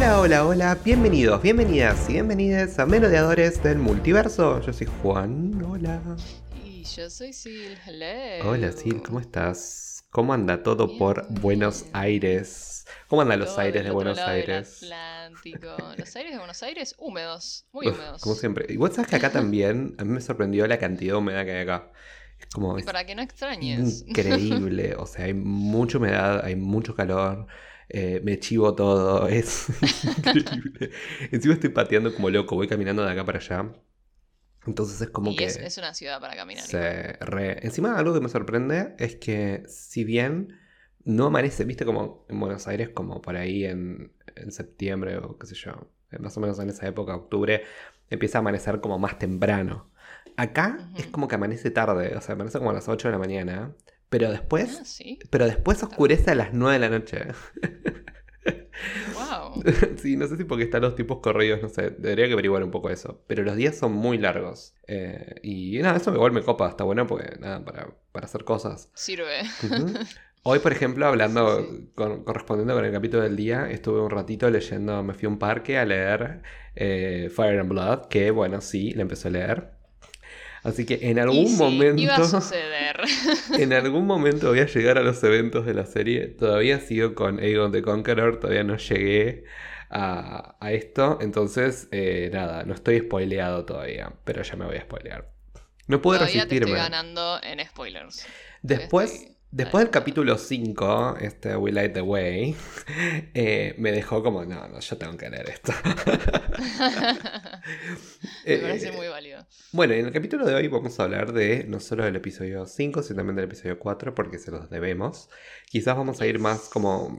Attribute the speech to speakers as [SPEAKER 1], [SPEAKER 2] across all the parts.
[SPEAKER 1] Hola, hola, hola, bienvenidos, bienvenidas y bienvenidas a Merodeadores del Multiverso. Yo soy Juan, hola.
[SPEAKER 2] Y yo soy Sil, hello.
[SPEAKER 1] Hola Sil, ¿cómo estás? ¿Cómo anda todo
[SPEAKER 2] Bien,
[SPEAKER 1] por
[SPEAKER 2] bien.
[SPEAKER 1] Buenos Aires? ¿Cómo andan los
[SPEAKER 2] Todo
[SPEAKER 1] aires de Buenos Aires?
[SPEAKER 2] Atlántico. Los aires de Buenos Aires, húmedos, muy
[SPEAKER 1] Uf,
[SPEAKER 2] húmedos.
[SPEAKER 1] Como siempre. Y vos sabés que acá también, a mí me sorprendió la cantidad de humedad que hay acá. Como,
[SPEAKER 2] Y para que no extrañes.
[SPEAKER 1] increíble. O sea, hay mucha humedad, hay mucho calor. Eh, me chivo todo, es increíble. Encima estoy pateando como loco, voy caminando de acá para allá. Entonces es como
[SPEAKER 2] y
[SPEAKER 1] que...
[SPEAKER 2] es, es una ciudad para caminar.
[SPEAKER 1] se re- Encima algo que me sorprende es que si bien no amanece, viste como en Buenos Aires, como por ahí en, en septiembre o qué sé yo, eh, más o menos en esa época, octubre, empieza a amanecer como más temprano. Acá es como que amanece tarde, o sea, amanece como a las 8 de la mañana, pero después,
[SPEAKER 2] Ah, sí.
[SPEAKER 1] pero después oscurece a las 9 de la noche.
[SPEAKER 2] Wow.
[SPEAKER 1] sí, no sé si porque están los tipos corridos, no sé, debería que averiguar un poco eso. Pero los días son muy largos. Eh, y nada, eso igual me copa, está bueno porque nada, para, para hacer cosas.
[SPEAKER 2] Sirve.
[SPEAKER 1] Hoy, por ejemplo, hablando,
[SPEAKER 2] Sí.
[SPEAKER 1] con- correspondiendo con el capítulo del día, estuve un ratito leyendo, me fui a un parque a leer eh, Fire and Blood, que bueno, sí, la empecé a leer. Así que en algún
[SPEAKER 2] Y sí,
[SPEAKER 1] momento...
[SPEAKER 2] Iba a suceder.
[SPEAKER 1] En algún momento voy a llegar a los eventos de la serie. Todavía sigo con Aegon the Conqueror, todavía no llegué a, a esto. Entonces, eh, nada, no estoy spoileado todavía, pero ya me voy a spoilear. No pude
[SPEAKER 2] Todavía te estoy
[SPEAKER 1] resistirme.
[SPEAKER 2] ganando en spoilers.
[SPEAKER 1] Después,
[SPEAKER 2] estoy-
[SPEAKER 1] después del capítulo 5, este We Light the Way, eh, me dejó como, no, no, yo tengo que leer esto.
[SPEAKER 2] Me
[SPEAKER 1] Eh,
[SPEAKER 2] parece muy válido.
[SPEAKER 1] Bueno, en el capítulo de hoy vamos a hablar de no solo del episodio 5, sino también del episodio 4, porque se los debemos. Quizás vamos a ir más como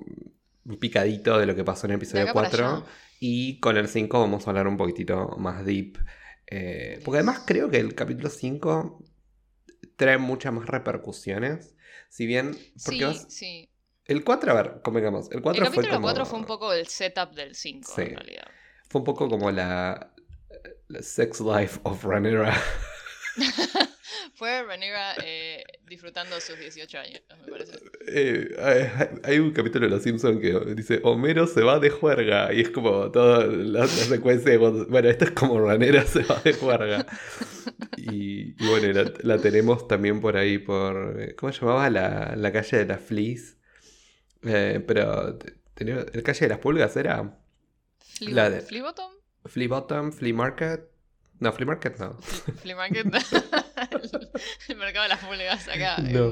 [SPEAKER 1] picadito de lo que pasó en el episodio
[SPEAKER 2] acá para
[SPEAKER 1] 4.
[SPEAKER 2] allá.
[SPEAKER 1] Y con el 5 vamos a hablar un poquitito más deep. eh, porque además creo que el capítulo 5 trae muchas más repercusiones. Si bien. Porque
[SPEAKER 2] Sí,
[SPEAKER 1] vas-
[SPEAKER 2] sí.
[SPEAKER 1] el 4, a ver, convengamos. El 4
[SPEAKER 2] El
[SPEAKER 1] fue
[SPEAKER 2] capítulo
[SPEAKER 1] como.
[SPEAKER 2] 4 fue un poco el setup del 5,
[SPEAKER 1] Sí.
[SPEAKER 2] en realidad.
[SPEAKER 1] Fue un poco como la. la sex life of Ranera.
[SPEAKER 2] Fue Rhaenyra eh, disfrutando sus 18 años, me parece.
[SPEAKER 1] Eh, hay, hay un capítulo de Los Simpsons que dice Homero se va de juerga y es como toda la, la secuencia de cuando- bueno esto es como Ranera se va de juerga y, y bueno la, la tenemos también por ahí por eh, ¿cómo se llamaba? la, la calle de las fleas Eh, pero ¿el calle de las pulgas era?
[SPEAKER 2] Flea,
[SPEAKER 1] La de-
[SPEAKER 2] Flea Bottom?
[SPEAKER 1] Flea Bottom, Flea Market no Flea Market no
[SPEAKER 2] Flea Market. el, el mercado de las pulgas acá.
[SPEAKER 1] no,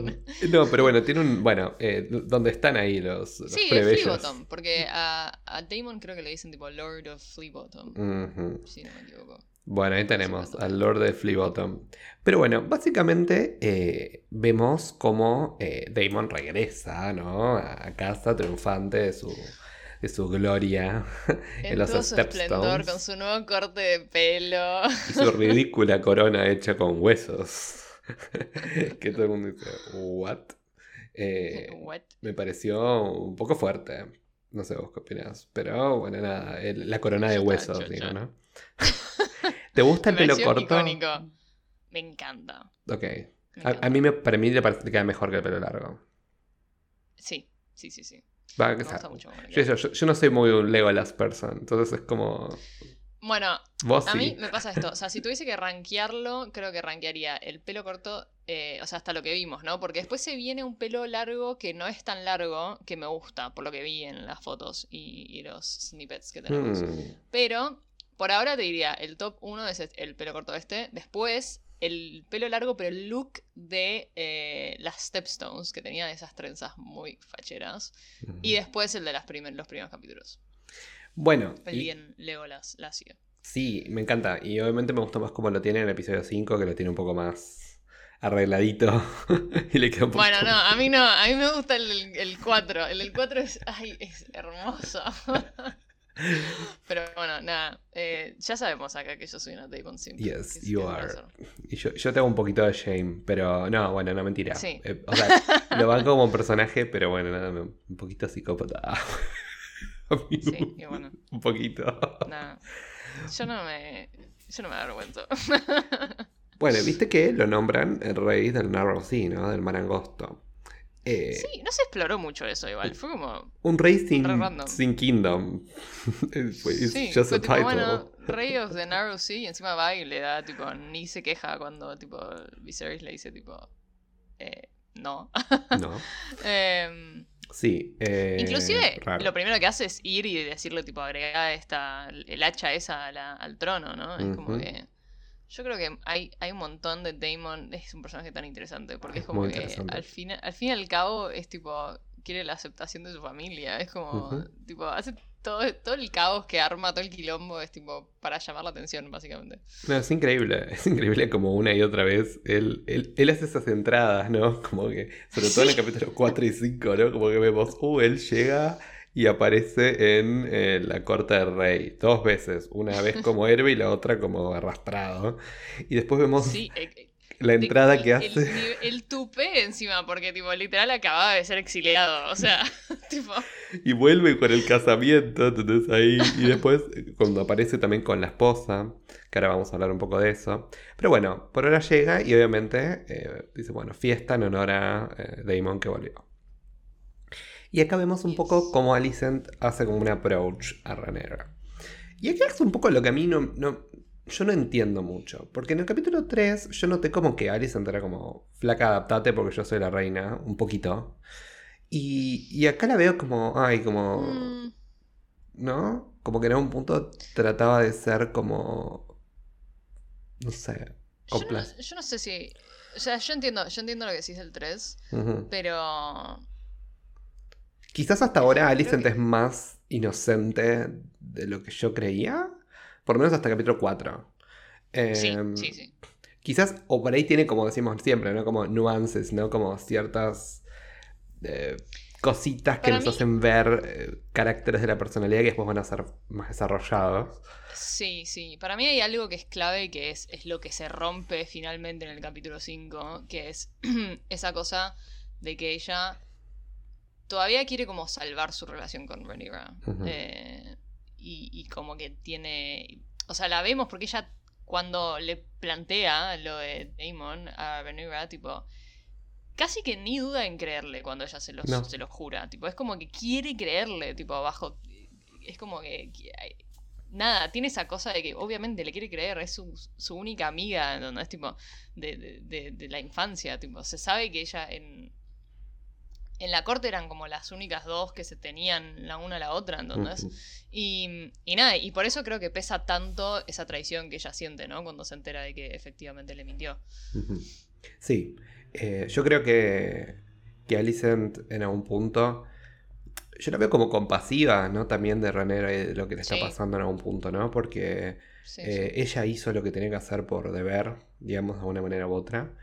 [SPEAKER 1] no pero bueno tiene un bueno eh, donde están ahí los, los
[SPEAKER 2] Sí, es
[SPEAKER 1] plebeyos.
[SPEAKER 2] Flea Bottom, porque a, a Damon creo que le dicen tipo Lord of Flea Bottom,
[SPEAKER 1] Ujú.
[SPEAKER 2] si no me equivoco.
[SPEAKER 1] Bueno, ahí tenemos al Lord de Fleabottom. Pero bueno, básicamente eh, vemos cómo eh, Damon regresa, ¿no? A casa triunfante de su, de su gloria en,
[SPEAKER 2] En
[SPEAKER 1] los
[SPEAKER 2] todo su esplendor, con su nuevo corte de pelo.
[SPEAKER 1] y su ridícula corona hecha con huesos. que todo el mundo dice, ¿what? Eh,
[SPEAKER 2] What?
[SPEAKER 1] me pareció un poco fuerte. No sé vos qué opinás. Pero bueno, nada, el- la corona de
[SPEAKER 2] Yo
[SPEAKER 1] huesos,
[SPEAKER 2] chocha.
[SPEAKER 1] digo, ¿no? ¿Te gusta el pelo corto?
[SPEAKER 2] icónico. Me encanta.
[SPEAKER 1] Ok.
[SPEAKER 2] me
[SPEAKER 1] A, a mí me, para mí le parece que queda mejor que el pelo largo.
[SPEAKER 2] Sí, sí, sí, sí.
[SPEAKER 1] Va,
[SPEAKER 2] Me
[SPEAKER 1] sea,
[SPEAKER 2] gusta mucho.
[SPEAKER 1] yo,
[SPEAKER 2] queda.
[SPEAKER 1] yo- yo no soy muy un Legolas person, entonces es como.
[SPEAKER 2] Bueno,
[SPEAKER 1] Vos
[SPEAKER 2] A
[SPEAKER 1] sí.
[SPEAKER 2] mí me pasa esto, o sea, si tuviese que rankearlo, creo que rankearía el pelo corto, eh, o sea, hasta lo que vimos, ¿no? Porque después se viene un pelo largo que no es tan largo, que me gusta, por lo que vi en las fotos y, y los snippets que tenemos.
[SPEAKER 1] Hmm,
[SPEAKER 2] Pero, por ahora te diría, el top 1 es el pelo corto este, después el pelo largo, pero el look de eh, las Stepstones, que tenían esas trenzas muy facheras, y después el de las primer- los primeros capítulos.
[SPEAKER 1] Bueno,
[SPEAKER 2] El
[SPEAKER 1] y-
[SPEAKER 2] bien Legolas Lacio.
[SPEAKER 1] sí, me encanta. Y obviamente me gustó más como lo tiene en el episodio 5, que lo tiene un poco más arregladito. y le queda un poco.
[SPEAKER 2] Bueno, no, a mí no, a mí me gusta el, el 4. El del 4 es, ay, es hermoso. Pero bueno, nada, eh, ya sabemos acá que yo soy una Damon Simp.
[SPEAKER 1] Yes, you are. Y yo, yo tengo un poquito de shame, pero no, bueno, no mentira.
[SPEAKER 2] Sí.
[SPEAKER 1] Eh, o sea, lo van como un personaje, pero bueno, nada, un poquito psicópata. Mí,
[SPEAKER 2] Sí, y bueno,
[SPEAKER 1] un poquito.
[SPEAKER 2] nada. Yo no me. Yo no me avergüenzo.
[SPEAKER 1] Bueno, viste que lo nombran el rey del Narrow Sea, ¿no? Del mar angosto. Eh,
[SPEAKER 2] Sí, no se exploró mucho eso igual. Fue como.
[SPEAKER 1] Un rey sin, kingdom. It's
[SPEAKER 2] Sí,
[SPEAKER 1] just
[SPEAKER 2] fue
[SPEAKER 1] a
[SPEAKER 2] tipo,
[SPEAKER 1] title.
[SPEAKER 2] bueno, Rey of the Narrow Sea, y encima va y le da, tipo, ni se queja cuando, tipo, Viserys le dice, tipo, eh, no.
[SPEAKER 1] No.
[SPEAKER 2] Em,
[SPEAKER 1] Sí. eh,
[SPEAKER 2] inclusive,
[SPEAKER 1] raro.
[SPEAKER 2] lo primero que hace es ir y decirle, tipo, agregar esta, el hacha esa la- al trono, ¿no? Es como que... Yo creo que hay, hay un montón de Damon, es un personaje tan interesante, porque es, como
[SPEAKER 1] muy
[SPEAKER 2] que al fin, al fin y al cabo es tipo, quiere la aceptación de su familia, es como, tipo, hace todo, todo el caos que arma, todo el quilombo, es tipo, para llamar la atención, básicamente.
[SPEAKER 1] No, es increíble. Es increíble como una y otra vez él, él, él hace esas entradas, ¿no? Como que, sobre todo en el capítulo 4 y 5, ¿no? Como que vemos, uh, él llega y aparece en eh, la corte del rey dos veces. Una vez como héroe y la otra como arrastrado. Y después vemos
[SPEAKER 2] Sí, eh, eh,
[SPEAKER 1] la entrada
[SPEAKER 2] el-
[SPEAKER 1] que
[SPEAKER 2] el,
[SPEAKER 1] hace.
[SPEAKER 2] nive- El, tupé encima, porque tipo, literal acababa de ser exiliado, o sea, tipo...
[SPEAKER 1] Y vuelve con el casamiento, entonces ahí. Y después, cuando aparece también con la esposa, que ahora vamos a hablar un poco de eso. Pero bueno, por ahora llega y obviamente eh, dice, bueno, fiesta en honor a Damon que volvió. Y acá vemos un poco cómo Alicent hace como un approach a Rhaenyra. Y acá es un poco lo que a mí no, no- yo no entiendo mucho. Porque en el capítulo 3 yo noté como que Alicent era como flaca adaptate porque yo soy la reina, un poquito. Y, y acá la veo como, ay, como...
[SPEAKER 2] mm,
[SPEAKER 1] ¿No? Como que en algún punto trataba de ser como. No sé.
[SPEAKER 2] yo, no,
[SPEAKER 1] complas-
[SPEAKER 2] yo no sé si... O sea, yo entiendo, yo entiendo lo que decís del 3,
[SPEAKER 1] Ujú.
[SPEAKER 2] pero...
[SPEAKER 1] Quizás hasta ahora Alicent
[SPEAKER 2] que-
[SPEAKER 1] es más inocente de lo que yo creía. Por lo menos hasta el capítulo 4.
[SPEAKER 2] Sí,
[SPEAKER 1] Em,
[SPEAKER 2] sí, sí.
[SPEAKER 1] Quizás, o por ahí tiene, como decimos siempre, ¿no? Como nuances, ¿no? Como ciertas eh, cositas que
[SPEAKER 2] Para
[SPEAKER 1] nos
[SPEAKER 2] mí-
[SPEAKER 1] hacen ver eh, caracteres de la personalidad que después van a ser más desarrollados.
[SPEAKER 2] Sí, sí. Para mí hay algo que es clave que es, es lo que se rompe finalmente en el capítulo 5, que es esa cosa de que ella todavía quiere como salvar su relación con.
[SPEAKER 1] Ujú.
[SPEAKER 2] Eh, y, y como que tiene... O sea, la vemos porque ella cuando le plantea lo de Damon a Rhaenyra, tipo... Casi que ni duda en creerle cuando ella se lo,
[SPEAKER 1] No.
[SPEAKER 2] se lo jura. Tipo, es como que quiere creerle, tipo, abajo. Es como que. Nada, tiene esa cosa de que obviamente le quiere creer, es su, su única amiga, ¿no? Es tipo de, de- de- de la infancia, tipo, se sabe que ella en, en la corte eran como las únicas dos que se tenían la una a la otra, ¿entendés? Y, y nada, y por eso creo que pesa tanto esa traición que ella siente, ¿no? Cuando se entera de que efectivamente le mintió.
[SPEAKER 1] Sí, eh, yo creo que, que Alicent en algún punto, yo la veo como compasiva, ¿no? También de Rhaenyra y de lo que le está
[SPEAKER 2] Sí.
[SPEAKER 1] pasando en algún punto, ¿no? Porque
[SPEAKER 2] Sí,
[SPEAKER 1] eh,
[SPEAKER 2] sí.
[SPEAKER 1] ella hizo lo que tenía que hacer por deber, digamos, de una manera u otra.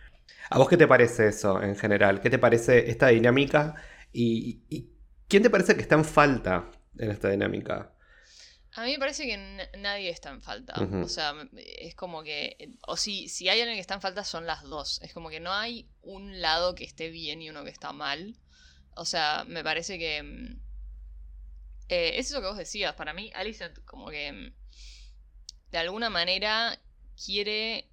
[SPEAKER 1] ¿A vos qué te parece eso en general? ¿Qué te parece esta dinámica? ¿Y, y quién te parece que está en falta en esta dinámica?
[SPEAKER 2] A mí me parece que nadie está en falta. O sea, es como que. O si, si hay alguien que está en falta, son las dos. Es como que no hay un lado que esté bien y uno que está mal. O sea, me parece que. mm, eh, es eso que vos decías. Para mí, Alicent, como que. mm, De alguna manera quiere.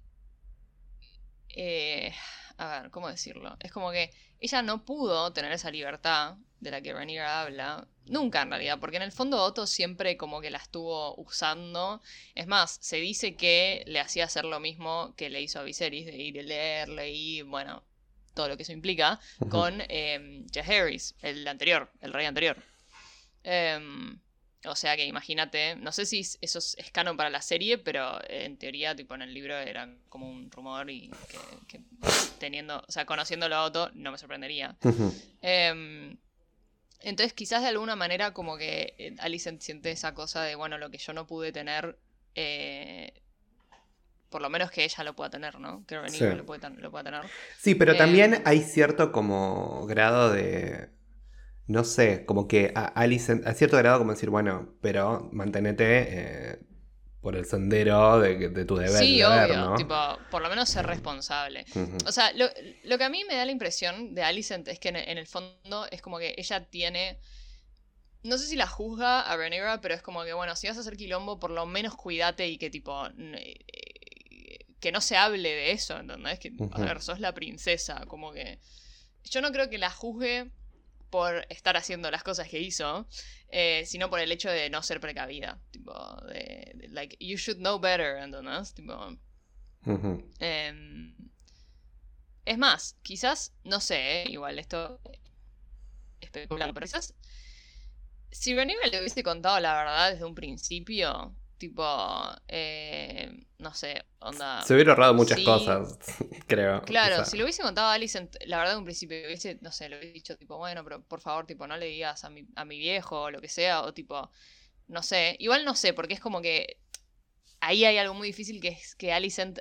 [SPEAKER 2] Eh, a ver, ¿cómo decirlo? Es como que ella no pudo tener esa libertad de la que Rhaenyra habla. Nunca en realidad, porque en el fondo Otto siempre como que la estuvo usando. Es más, se dice que le hacía hacer lo mismo que le hizo a Viserys, de ir y leerle y bueno, todo lo que eso implica, con eh, Jaehaerys, el anterior, el rey anterior. Em, o sea que imagínate, no sé si eso es, es canon para la serie, pero en teoría, tipo en el libro era como un rumor y que, que teniendo, o sea, conociéndolo a Otto, no me sorprendería. Em, entonces, quizás de alguna manera, como que eh, Alicent siente esa cosa de, bueno, lo que yo no pude tener, eh, por lo menos que ella lo pueda tener, ¿no? Que
[SPEAKER 1] Sí.
[SPEAKER 2] lo, puede lo pueda tener.
[SPEAKER 1] Sí, pero
[SPEAKER 2] Eh,
[SPEAKER 1] también hay cierto como grado de. No sé, como que a Alicent, a cierto grado como decir, bueno, pero mantenete eh, por el sendero de, de tu deber,
[SPEAKER 2] sí,
[SPEAKER 1] deber,
[SPEAKER 2] obvio,
[SPEAKER 1] ¿no?
[SPEAKER 2] tipo, por lo menos ser responsable. O sea, lo, lo que a mí me da la impresión de Alicent es que en, en el fondo es como que ella tiene. No sé si la juzga a Rhaenyra, pero es como que, bueno, si vas a hacer quilombo, por lo menos cuídate y que tipo. eh, Que no se hable de eso, ¿entendés? Que, a ver, sos la princesa, como que. yo no creo que la juzgue por estar haciendo las cosas que hizo, eh, sino por el hecho de no ser precavida. Tipo, de, de, like, you should know better, ¿entendés? Tipo.
[SPEAKER 1] Ujú.
[SPEAKER 2] em, es más, quizás, no sé, eh, igual esto especulando, pero quizás si Rhaenyra le hubiese contado la verdad desde un principio, tipo, eh, no sé, onda...
[SPEAKER 1] Se hubiera ahorrado muchas
[SPEAKER 2] Sí.
[SPEAKER 1] cosas, creo.
[SPEAKER 2] Claro,
[SPEAKER 1] O sea,
[SPEAKER 2] si lo hubiese contado a Alicent, la verdad, en un principio, hubiese, no sé, le hubiese dicho, tipo, bueno, pero por favor, tipo, no le digas a mi, a mi viejo o lo que sea, o tipo, no sé, igual no sé, porque es como que ahí hay algo muy difícil que es que Alicent,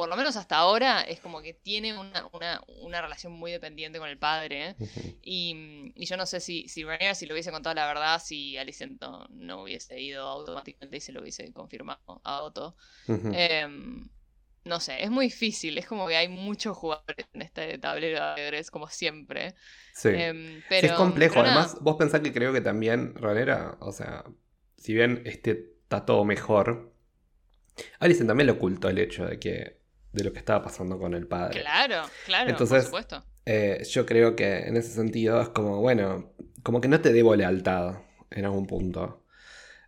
[SPEAKER 2] por lo menos hasta ahora, es como que tiene una, una, una relación muy dependiente con el padre, ¿eh?
[SPEAKER 1] ujú.
[SPEAKER 2] Y, y yo no sé si, si Rhaenyra, si le hubiese contado la verdad, si Alicent no, no hubiese ido automáticamente y se lo hubiese confirmado a Otto. Em, no sé, es muy difícil. Es como que hay muchos jugadores en este tablero de ajedrez, como siempre.
[SPEAKER 1] Sí.
[SPEAKER 2] Em,
[SPEAKER 1] Sí, es complejo.
[SPEAKER 2] pero nada,
[SPEAKER 1] Además, vos pensás que creo que también Ranera, o sea, si bien este está todo mejor, Alison también le ocultó el hecho de que de lo que estaba pasando con el padre.
[SPEAKER 2] Claro, claro,
[SPEAKER 1] Entonces,
[SPEAKER 2] por supuesto.
[SPEAKER 1] Eh, yo creo que en ese sentido es como, bueno, como que no te debo lealtad en algún punto.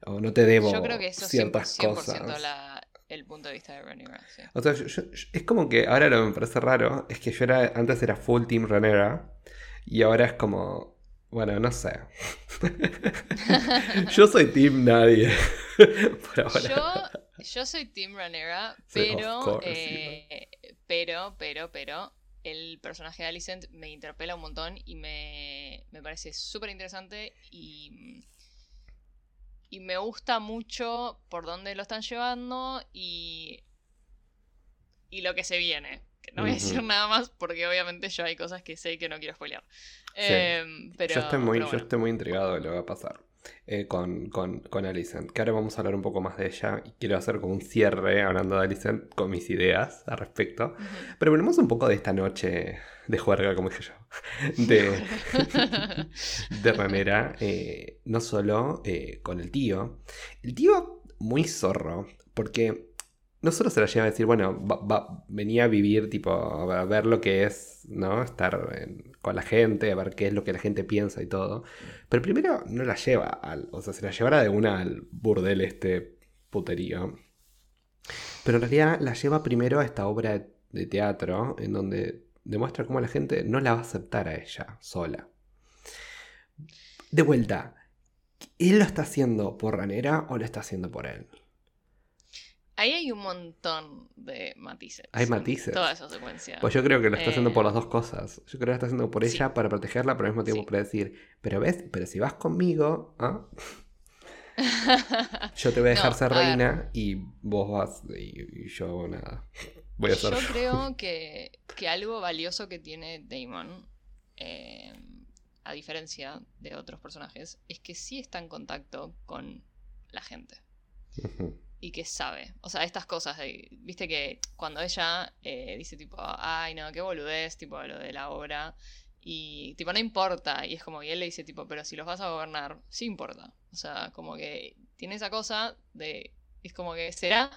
[SPEAKER 1] O no te debo
[SPEAKER 2] Yo creo que eso es 100%,
[SPEAKER 1] ciertas
[SPEAKER 2] 100%
[SPEAKER 1] cosas.
[SPEAKER 2] la- el punto de vista de Rhaenyra. sí.
[SPEAKER 1] O sea, yo- es como que ahora lo que me parece raro es que yo era, antes era full team Ranera y ahora es como, bueno, no sé. yo soy team nadie. Por ahora.
[SPEAKER 2] Yo, yo soy Team
[SPEAKER 1] Sí, of
[SPEAKER 2] pero,
[SPEAKER 1] course,
[SPEAKER 2] eh, pero, pero, pero, el personaje de Alicent me interpela un montón y me, me parece súper interesante y, y me gusta mucho por dónde lo están llevando y, y lo que se viene. Que No voy a decir nada más porque obviamente yo hay cosas que sé que no quiero spoilear.
[SPEAKER 1] Sí.
[SPEAKER 2] Em, pero,
[SPEAKER 1] yo estoy muy,
[SPEAKER 2] pero
[SPEAKER 1] yo estoy muy intrigado de lo que va a pasar eh, con, con, con Alicent. Que ahora vamos a hablar un poco más de ella y quiero hacer como un cierre hablando de Alicent con mis ideas al respecto. Pero hablemos un poco de esta noche de juerga, como dije yo, de, de eh, no solo eh, con el tío. El tío muy zorro, porque no solo se la lleva a decir, bueno, venía a vivir, tipo, a ver lo que es, ¿no? Estar con la gente, a ver qué es lo que la gente piensa y todo. Pero primero no la lleva al, o sea, se la llevara de una al burdel este puterío. Pero en realidad la lleva primero a esta obra de teatro en donde demuestra cómo la gente no la va a aceptar a ella sola. De vuelta, ¿él lo está haciendo por Ranera o lo está haciendo por él?
[SPEAKER 2] Ahí hay un montón de matices.
[SPEAKER 1] Hay matices.
[SPEAKER 2] Toda esa secuencia.
[SPEAKER 1] Pues yo creo que lo está haciendo por
[SPEAKER 2] Eh,
[SPEAKER 1] las dos cosas. Yo creo que lo está haciendo por
[SPEAKER 2] sí.
[SPEAKER 1] ella para protegerla, pero al mismo tiempo
[SPEAKER 2] Sí.
[SPEAKER 1] para decir, pero ves, pero si vas conmigo, ¿ah? yo te voy a dejar
[SPEAKER 2] No,
[SPEAKER 1] ser
[SPEAKER 2] a ver.
[SPEAKER 1] reina y vos vas y, y yo nada. Voy a ser
[SPEAKER 2] Yo creo que, que algo valioso que tiene Damon, eh, a diferencia de otros personajes, es que sí está en contacto con la gente
[SPEAKER 1] Ujú.
[SPEAKER 2] Y que sabe. O sea, estas cosas, viste que cuando ella eh, dice tipo, ay no, qué boludez, tipo lo de la obra, y tipo, no importa, y es como, y él le dice tipo, pero si los vas a gobernar, sí importa. O sea, como que tiene esa cosa de, es como que será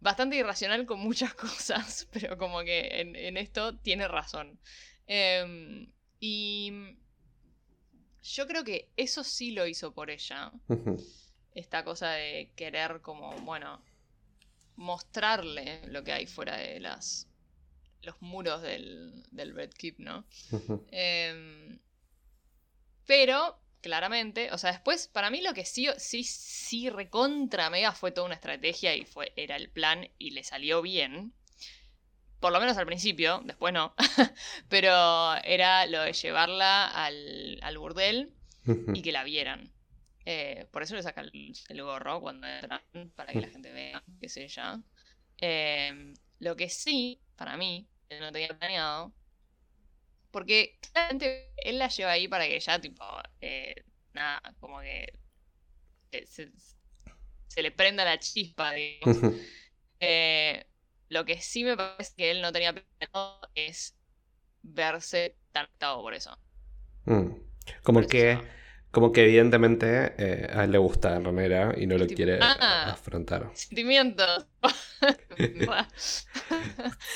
[SPEAKER 2] bastante irracional con muchas cosas, pero como que en, esto tiene razón. Em, y yo creo que eso sí lo hizo por ella. Esta cosa de querer como, bueno, mostrarle lo que hay fuera de las los muros del, del Red Keep, ¿no? Em, pero, claramente, o sea, después, para mí lo que sí, sí, sí recontra mega fue toda una estrategia y fue, era el plan y le salió bien. Por lo menos al principio, después no. pero era lo de llevarla al, al burdel y que la vieran. Eh, por eso le saca el, el gorro cuando entran, para que la gente vea que es ella. Eh, lo que sí, para mí, no tenía planeado, porque claramente él la lleva ahí para que ella, tipo, eh, nada, como que eh, se, se le prenda la chispa, digamos. Lo que sí me parece que él no tenía planeado es verse tan por eso.
[SPEAKER 1] Mm. Como
[SPEAKER 2] Por
[SPEAKER 1] que. Como que evidentemente eh, a él le gusta Ranera y no lo quiere
[SPEAKER 2] ah.
[SPEAKER 1] afrontar.
[SPEAKER 2] Sentimientos.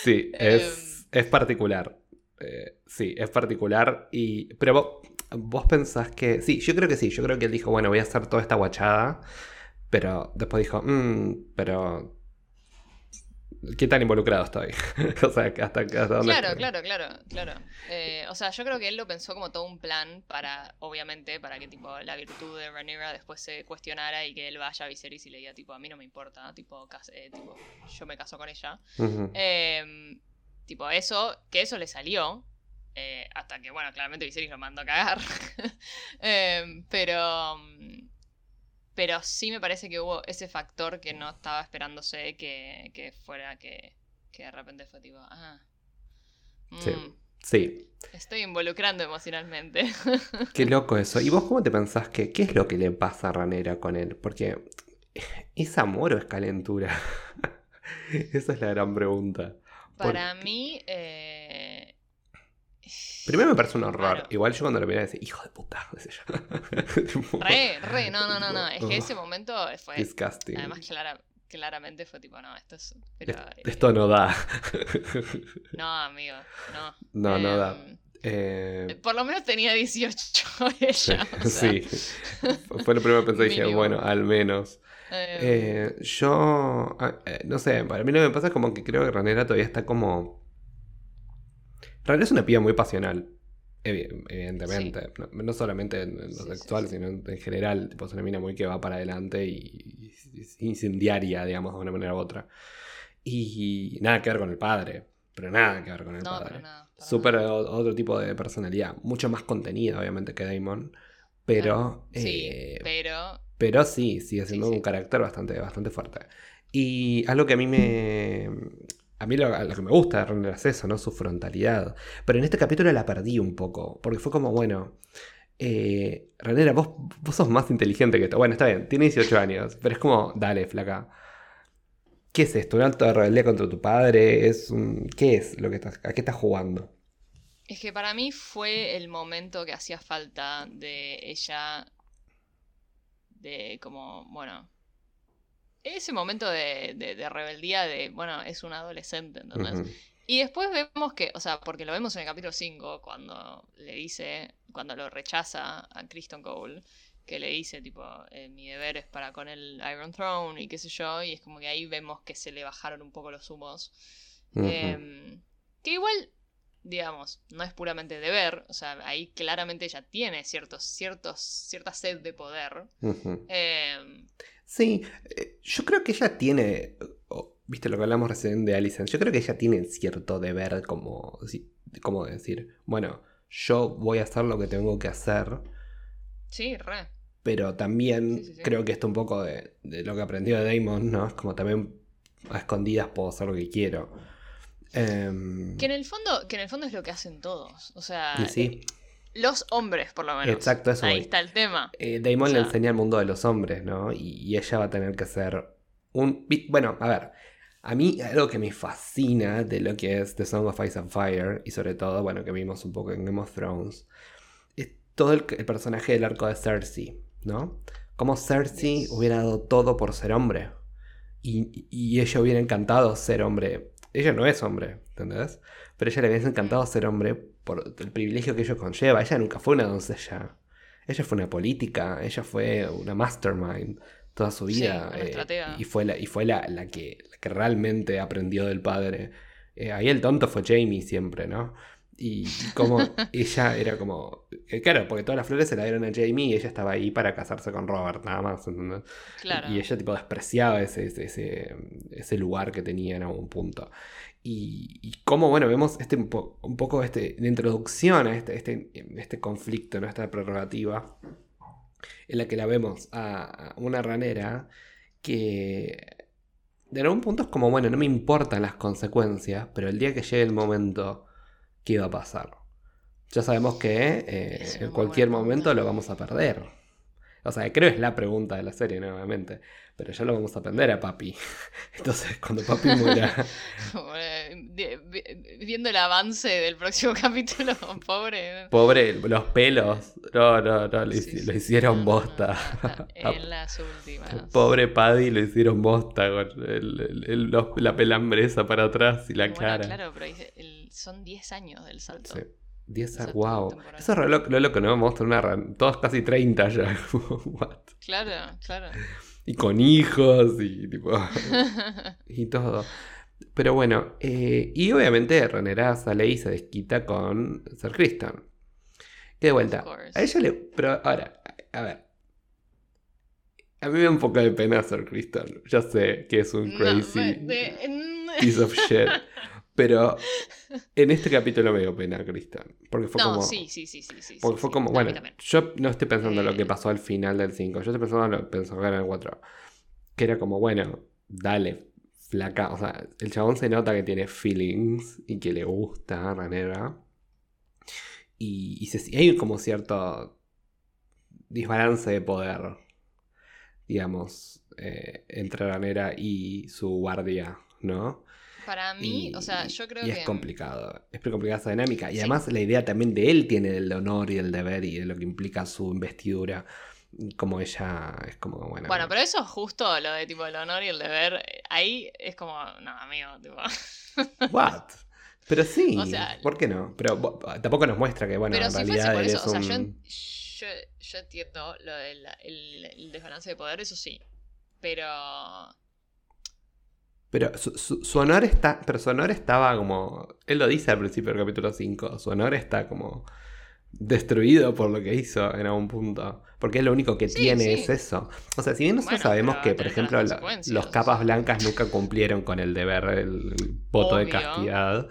[SPEAKER 1] Sí, es, es particular. Eh, sí, es particular. Y, pero vos, vos pensás que. Sí, yo creo que sí. Yo creo que él dijo, bueno, voy a hacer toda esta guachada. Pero después dijo, mmm, pero ¿Qué tan involucrado estoy? o sea, hasta, hasta dónde
[SPEAKER 2] Claro, claro, claro, claro. Eh, o sea, yo creo que él lo pensó como todo un plan para, obviamente, para que tipo la virtud de Rhaenyra después se cuestionara y que él vaya a Viserys y le diga, tipo, a mí no me importa, tipo, eh, tipo yo me caso con ella. Em, tipo, eso, que eso le salió. Eh, hasta que, bueno, claramente Viserys lo mandó a cagar. Em, pero pero sí me parece que hubo ese factor que no estaba esperándose que, fuera que, de repente fue tipo, ah.
[SPEAKER 1] sí. Mm, sí.
[SPEAKER 2] Estoy involucrando emocionalmente.
[SPEAKER 1] Qué loco eso. ¿Y vos cómo te pensás que qué es lo que le pasa a Ranera con él? Porque ¿es amor o es calentura? Esa es la gran pregunta.
[SPEAKER 2] Para mí, eh,
[SPEAKER 1] Primero me parece un horror. Igual yo cuando lo miré decía, hijo de puta.
[SPEAKER 2] re, re, no, no, no, no. Es que ese momento fue.
[SPEAKER 1] Disgusting.
[SPEAKER 2] Además, claramente fue tipo, no, esto es.
[SPEAKER 1] esto no da.
[SPEAKER 2] no, amigo, no.
[SPEAKER 1] No, no da.
[SPEAKER 2] Em, eh, por lo menos tenía 18 ella.
[SPEAKER 1] Sí, fue lo primero que pensé. Dije, bueno, al menos. Em. Eh, yo, ah, eh, no sé, para mí lo que me pasa es como que creo que Ranera todavía está como realidad es una piba muy pasional. Evidentemente. No, solamente en, lo sexual, sino en, general. Tipo, es una mina muy que va para adelante y, incendiaria, digamos, de una manera u otra. Y, nada que ver con el padre. Pero nada que ver con el padre. Súper otro tipo de personalidad. Mucho más contenido, obviamente, que Damon. Pero.
[SPEAKER 2] Sí, eh, pero.
[SPEAKER 1] Pero sí, sigue siendo un carácter bastante, bastante fuerte. Y algo que a mí me, a mí lo, que me gusta de Renner es eso, ¿no? Su frontalidad. Pero en este capítulo la perdí un poco. Porque fue como, bueno. Eh, vos, vos sos más inteligente que esto. Bueno, está bien, tiene 18 años. Pero es como, dale, flaca. ¿Qué es esto? ¿Un alto de rebeldía contra tu padre? ¿Es. ¿Qué es lo que estás... ¿A qué estás jugando?
[SPEAKER 2] Es que para mí fue el momento que hacía falta de ella. De como, bueno, ese momento de, rebeldía de, bueno, es un adolescente, ¿entendés? Y después vemos que, o sea, porque lo vemos en el capítulo 5, cuando le dice, cuando lo rechaza a Kristen Cole, que le dice, tipo, eh, mi deber es para con el Iron Throne y qué sé yo, y es como que ahí vemos que se le bajaron un poco los humos. Em, que igual, digamos, no es puramente deber, o sea, ahí claramente ella tiene ciertos, ciertos, cierta sed de poder.
[SPEAKER 1] Eh, yo creo que ella tiene, viste lo que hablamos recién de Alison, yo creo que ella tiene cierto deber como, como decir, bueno, yo voy a hacer lo que tengo que hacer.
[SPEAKER 2] Sí, re.
[SPEAKER 1] Pero también creo que esto un poco de, lo que aprendió de Damon, ¿no? Es como también a escondidas puedo hacer lo que quiero. Em,
[SPEAKER 2] que en el fondo, que en el fondo es lo que hacen todos. O sea, sí. Los hombres, por lo menos.
[SPEAKER 1] Exacto, eso.
[SPEAKER 2] Ahí está el tema.
[SPEAKER 1] Eh, Damon le enseña el mundo de los hombres, ¿no? Y, ella va a tener que ser un... Bueno, a ver. A mí algo que me fascina de lo que es The Song of Ice and Fire, y sobre todo, bueno, que vimos un poco en Game of Thrones, es todo el, personaje del arco de Cersei, ¿no? Como Cersei hubiera dado todo por ser hombre. Y, y, ella hubiera encantado ser hombre. Ella no es hombre, ¿entendés? Pero ella le hubiese encantado ser hombre por el privilegio que ello conlleva. Ella nunca fue una doncella. Ella fue una política, ella fue una mastermind toda su vida. Eh, y fue la, y fue la, que, que, realmente aprendió del padre. Eh, ahí el tonto fue Jamie siempre, ¿no? Y, como ella era como. Eh, claro, porque todas las flores se la dieron a Jamie y ella estaba ahí para casarse con Robert, nada más. Y, ella, tipo, despreciaba ese, ese, ese, lugar que tenía en algún punto. Y, y cómo, bueno, vemos este, un, poco este, de introducción a este, este, este conflicto, ¿no? esta prerrogativa, en la que la vemos a, una ranera que de algún punto es como, bueno, no me importan las consecuencias, pero el día que llegue el momento, ¿qué va a pasar? Ya sabemos que eh, en cualquier momento lo vamos a perder. O sea, creo que es la pregunta de la serie, nuevamente. Pero ya lo vamos a aprender a papi. Entonces, cuando papi muera.
[SPEAKER 2] Viendo el avance del próximo capítulo, pobre.
[SPEAKER 1] Pobre, los pelos. No, no, no, lo, hicieron bosta.
[SPEAKER 2] en las últimas.
[SPEAKER 1] Pobre Paddy lo hicieron bosta con la pelambresa para atrás y la
[SPEAKER 2] bueno,
[SPEAKER 1] cara.
[SPEAKER 2] Claro, pero son 10 años del salto. Sí.
[SPEAKER 1] 10 años, wow. Eso es re loco, lo que no vamos a tener una todos casi 30 ya.
[SPEAKER 2] Claro, claro.
[SPEAKER 1] Y con hijos y tipo. y todo. Pero bueno, eh, y obviamente Renera sale y se desquita con Sir Kristen. Que de vuelta. A ella le. Pero ahora, a ver. A mí me da un poco de pena Sir Kristen. Ya sé que es un crazy piece of shit. Pero en este capítulo me dio pena Kristen. Porque fue
[SPEAKER 2] no,
[SPEAKER 1] como.
[SPEAKER 2] Sí, sí, sí, sí.
[SPEAKER 1] Porque fue como. bueno, yo no estoy pensando en lo que eh. pasó al final del 5. Yo estoy pensando en lo que pensó en el 4. Que era como, bueno, dale, flaca. O sea, el chabón se nota que tiene feelings y que le gusta Ranera. Y, y se, hay como cierto desbalance de poder, digamos, eh, entre Ranera y su guardia, ¿no?
[SPEAKER 2] Para mí, o sea, yo creo
[SPEAKER 1] y
[SPEAKER 2] que.
[SPEAKER 1] es complicado. Es complicada esa dinámica. Y además, la idea también de él tiene del honor y del deber y de lo que implica su investidura. Como ella es como, bueno.
[SPEAKER 2] Bueno, pero eso es justo lo de tipo el honor y el deber. Ahí es como, no, amigo, tipo.
[SPEAKER 1] ¿What? Pero sí, o sea, ¿por qué no? Pero tampoco nos muestra que, bueno, en realidad él es un...
[SPEAKER 2] yo, yo, entiendo lo del el desbalance de poder, eso sí. Pero
[SPEAKER 1] pero su, honor está. Pero su honor estaba como. Él lo dice al principio del capítulo 5. Su honor está como. destruido por lo que hizo en algún punto. Porque es lo único que tiene es eso. O sea, si bien nosotros sabemos que, por ejemplo, los capas blancas nunca cumplieron con el deber, el, voto de castidad.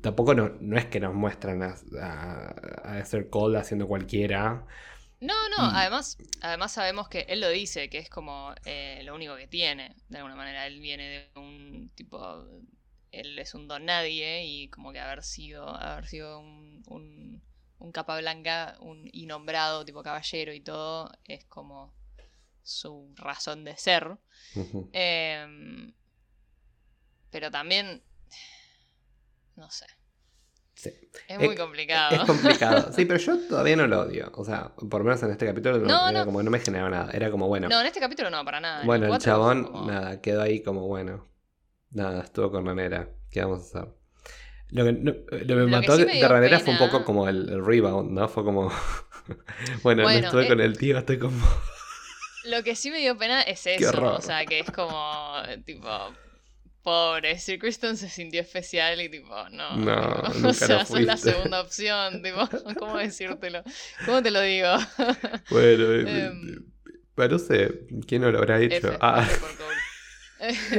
[SPEAKER 1] Tampoco no, no, es que nos muestran a, a, a ser cold haciendo cualquiera.
[SPEAKER 2] No, no, además, además sabemos que él lo dice, que es como eh, lo único que tiene, de alguna manera. Él viene de un tipo, él es un don nadie y como que haber sido, haber sido un, un, capa blanca un, y nombrado tipo caballero y todo, es como su razón de ser. Em, pero también, no sé. Es muy complicado.
[SPEAKER 1] Es complicado. Sí, pero yo todavía no lo odio. O sea, por lo menos en este capítulo no, era como no me generaba nada. Era como bueno.
[SPEAKER 2] No, en este capítulo no, para nada.
[SPEAKER 1] Bueno, el, chabón, nada, quedó ahí como bueno. Nada, estuvo con Ranera. ¿Qué vamos a hacer? Lo que, me mató de Ranera fue un poco como el, rebound, ¿no? Fue como. bueno, no estuve eh, con el tío, estoy como.
[SPEAKER 2] lo que sí me dio pena es eso. O sea, que es como. Tipo Pobre, Sir Kristen se sintió especial y tipo, no.
[SPEAKER 1] No, o
[SPEAKER 2] sea, soy la segunda opción, tipo, ¿cómo decírtelo? ¿Cómo te lo digo?
[SPEAKER 1] bueno, eh, em, pero no sé, ¿quién no lo habrá hecho? ah.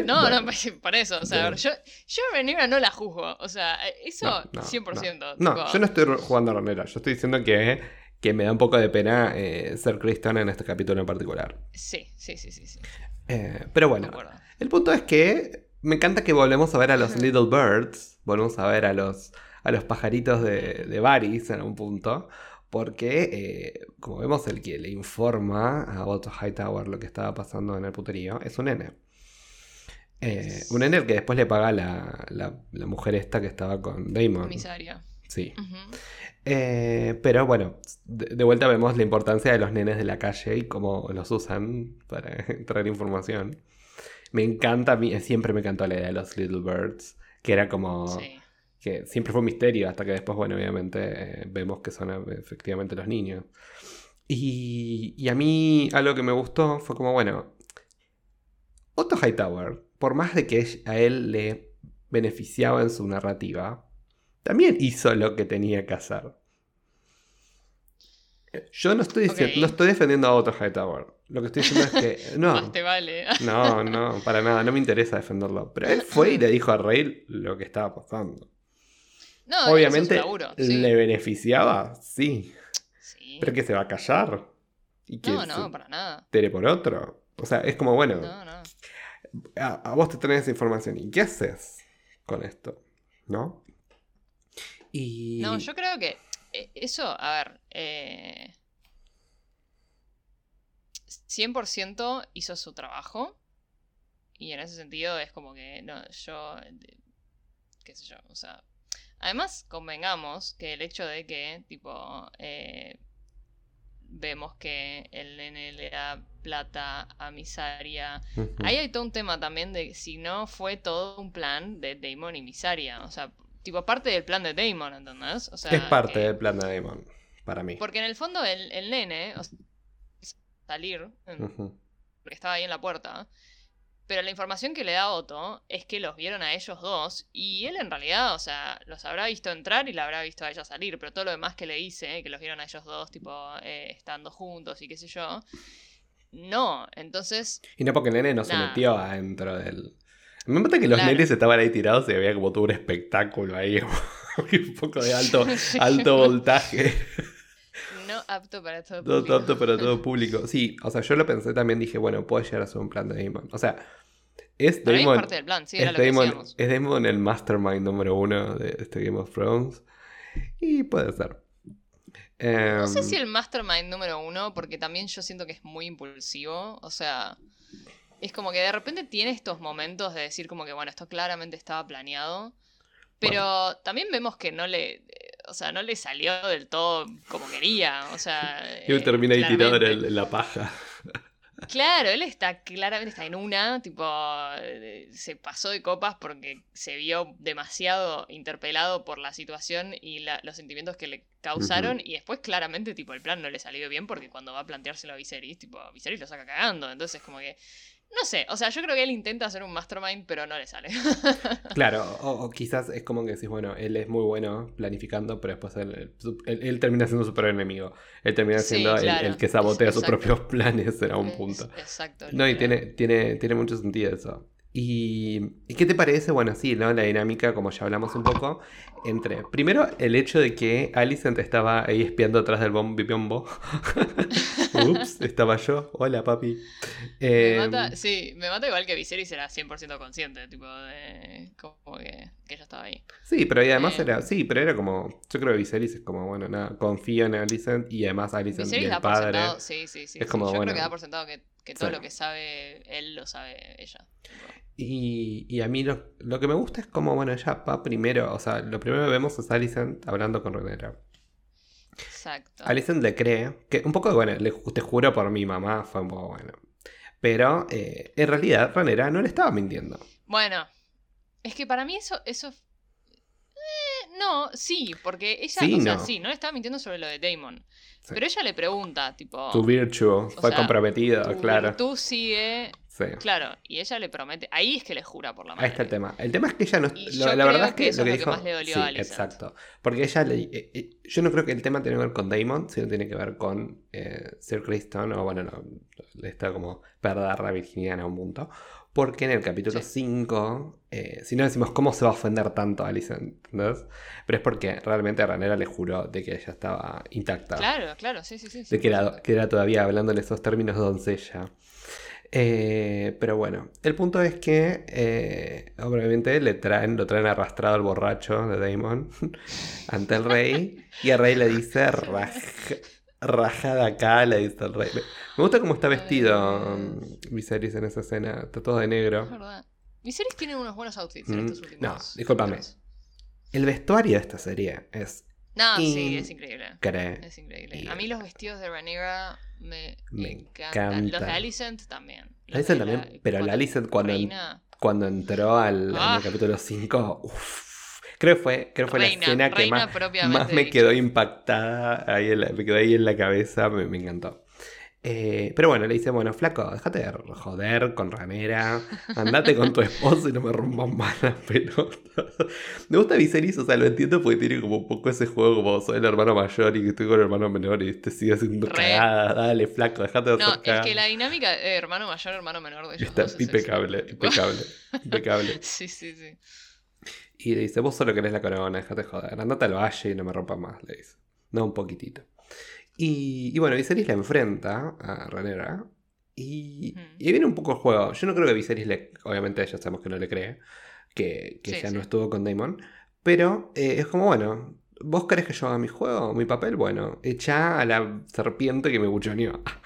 [SPEAKER 2] no, no, por eso, o sea, yo, yo a Renera no la juzgo, o sea, eso 100%.
[SPEAKER 1] No, yo no estoy jugando a Renera, yo estoy diciendo que, que me da un poco de pena eh, ser Kristen en este capítulo en particular.
[SPEAKER 2] Sí, sí, sí, sí. sí.
[SPEAKER 1] Eh, pero bueno, el punto es que me encanta que volvemos a ver a los Little Birds, volvemos a ver a los, a los pajaritos de, de Varys en un punto, porque, eh, como vemos, el que le informa a Otto Hightower lo que estaba pasando en el puterío es un nene. Eh, un nene que después le paga la, la, mujer esta que estaba con Damon.
[SPEAKER 2] Comisaria.
[SPEAKER 1] Sí. Eh, pero bueno, de, de, vuelta vemos la importancia de los nenes de la calle y cómo los usan para traer información. Me encanta, siempre me encantó la idea de los Little Birds, que era como... que siempre fue un misterio, hasta que después, bueno, obviamente eh, vemos que son eh, efectivamente los niños. Y, y, a mí algo que me gustó fue como, bueno, Otto Hightower, por más de que a él le beneficiaba en su narrativa, también hizo lo que tenía que hacer. Yo no estoy, diciendo, no estoy defendiendo a Otto Hightower. Lo que estoy diciendo es que. No.
[SPEAKER 2] te vale.
[SPEAKER 1] no, no, para nada. No me interesa defenderlo. Pero él fue y le dijo a Rey lo que estaba pasando.
[SPEAKER 2] No,
[SPEAKER 1] Obviamente le beneficiaba, sí. sí. Pero que se va a callar.
[SPEAKER 2] ¿Y no, no, para nada.
[SPEAKER 1] Tere por otro. O sea, es como, bueno.
[SPEAKER 2] No, no.
[SPEAKER 1] A, vos te tenés esa información. ¿Y qué haces con esto? ¿No? Y.
[SPEAKER 2] No, yo creo que. Eh, eso, a ver. Eh 100% hizo su trabajo. Y en ese sentido es como que, no, yo, qué sé yo, o sea... Además, convengamos que el hecho de que, tipo, eh, vemos que el nene le da plata a Misaria. Ahí hay todo un tema también de si no fue todo un plan de Damon y Misaria. O sea, tipo parte del plan de Damon, ¿entendés? O sea,
[SPEAKER 1] es parte del plan de Damon, para mí.
[SPEAKER 2] Porque en el fondo el, el nene, o sea, salir, porque estaba ahí en la puerta, pero la información que le da Otto es que los vieron a ellos dos y él en realidad, o sea, los habrá visto entrar y la habrá visto a ella salir, pero todo lo demás que le dice, que los vieron a ellos dos, tipo, eh, estando juntos y qué sé yo, no, entonces...
[SPEAKER 1] Y no porque el nene no se metió adentro del... Me mata que los nenes estaban ahí tirados y había como todo un espectáculo ahí, un poco de alto, alto voltaje.
[SPEAKER 2] No apto para todo público.
[SPEAKER 1] No apto para todo público. Sí, o sea, yo lo pensé también, dije, bueno, puede llegar a ser un plan de Damon. O sea, es Damon.
[SPEAKER 2] es parte del plan, sí, era
[SPEAKER 1] es,
[SPEAKER 2] lo
[SPEAKER 1] Damon es Damon el mastermind número uno de este Game of Thrones. Y puede ser.
[SPEAKER 2] no sé si em, el mastermind número uno, porque también yo siento que es muy impulsivo. O sea, es como que de repente tiene estos momentos de decir como que, bueno, esto claramente estaba planeado. Pero también vemos que no le o sea, no le salió del todo como quería. O sea.
[SPEAKER 1] Y él termina ahí tirado en, la paja.
[SPEAKER 2] Claro, él está claramente está en una, tipo, se pasó de copas porque se vio demasiado interpelado por la situación y los sentimientos que le causaron y después claramente, tipo, el plan no le salió bien porque cuando va a planteárselo a Viserys, tipo, Viserys lo saca cagando, entonces como que no sé, o sea, yo creo que él intenta hacer un mastermind, pero no le sale.
[SPEAKER 1] claro, o, quizás es como que decís, bueno, él es muy bueno planificando, pero después él, termina siendo su super enemigo. Él termina siendo el, que sabotea sus propios planes en algún punto.
[SPEAKER 2] Exacto.
[SPEAKER 1] No, y tiene, tiene, tiene mucho sentido eso. Y, qué te parece? Bueno, sí, ¿no? La dinámica, como ya hablamos un poco, entre. Primero, el hecho de que Alicent estaba ahí espiando atrás del bombo. Ups, estaba yo. Hola, papi.
[SPEAKER 2] me mata, sí, me mata igual que Viserys era 100% consciente, tipo, de. como que, que ella estaba ahí.
[SPEAKER 1] Sí, pero además eh, era. Sí, pero era como. Yo creo que Viserys es como, bueno, nada, confío en Alicent y además Alicent y el padre.
[SPEAKER 2] sí, sí, sí. Es como, yo creo que da por sentado que, que todo lo que sabe él lo sabe ella.
[SPEAKER 1] Y, a mí lo, que me gusta es como, bueno, ella va primero, o sea, lo primero que vemos es Alicent hablando con Renera.
[SPEAKER 2] Exacto.
[SPEAKER 1] Alicent le cree, que un poco, bueno, le, te juro por mi mamá, fue un poco bueno. Pero eh, en realidad Renera no le estaba mintiendo.
[SPEAKER 2] Bueno, es que para mí eso, eso eh, no, sí, porque ella, sí, o sea, no. sí, no le estaba mintiendo sobre lo de Damon. Pero ella le pregunta, tipo.
[SPEAKER 1] Tu virtue fue comprometida, claro.
[SPEAKER 2] Tú sigue Claro, y ella le promete. Ahí es que le jura por la madre.
[SPEAKER 1] Ahí está el tema. El tema es que ella no. la verdad es que,
[SPEAKER 2] lo
[SPEAKER 1] que,
[SPEAKER 2] dijo. más le dolió a
[SPEAKER 1] exacto. Porque ella le. Eh, eh, yo no creo que el tema tenga que ver con Damon, sino tiene que ver con eh, Sir Criston, o bueno, no, está como perder la virginidad a un punto. Porque en el capítulo 5, si no decimos cómo se va a ofender tanto a Alicent, ¿entendés? Pero es porque realmente a Ranera le juró de que ella estaba intacta.
[SPEAKER 2] Claro, claro, sí, sí, sí.
[SPEAKER 1] De que era, que era todavía hablando en esos términos doncella. Eh, pero bueno, el punto es que eh, obviamente le traen, lo traen arrastrado al borracho de Damon ante el rey y el rey le dice rajada acá, le dice el rey. Me gusta cómo está vestido Viserys en esa escena, está todo de negro.
[SPEAKER 2] Viserys tiene unos buenos outfits en mm, estos últimos.
[SPEAKER 1] No, discúlpame. El vestuario de esta serie es
[SPEAKER 2] no, sí, es increíble. Es increíble. A mí los vestidos de Rhaenyra me, encantan. Los de Alicent también.
[SPEAKER 1] Alicent también, pero la Alicent cuando, cuando entró al, ah. capítulo 5, uff, creo que fue, creo fue la escena que más, más me quedó impactada, ahí me quedó ahí en la cabeza, me encantó. Eh, pero bueno, le dice, bueno, flaco, déjate de joder con ramera, andate con tu esposo y no me rompas más las pelotas. me gusta Viserys, o sea, lo entiendo porque tiene como un poco ese juego como soy el hermano mayor y que estoy con el hermano menor y te sigue haciendo cagada, dale, flaco, déjate de
[SPEAKER 2] No, es que la dinámica de hermano mayor, hermano menor de ellos
[SPEAKER 1] Está impecable, impecable, impecable.
[SPEAKER 2] sí, sí, sí.
[SPEAKER 1] Y le dice, vos solo querés la corona, déjate de joder, andate al valle y no me rompas más, le dice. No, un poquitito. Y, bueno, Viserys la enfrenta a Ranera. Y, y, viene un poco el juego. Yo no creo que Viserys le. Obviamente ya sabemos que no le cree. Que, que ya no estuvo con Daemon. Pero eh, es como, bueno, ¿vos querés que yo haga mi juego, mi papel? Bueno, echa a la serpiente que me buchoneó.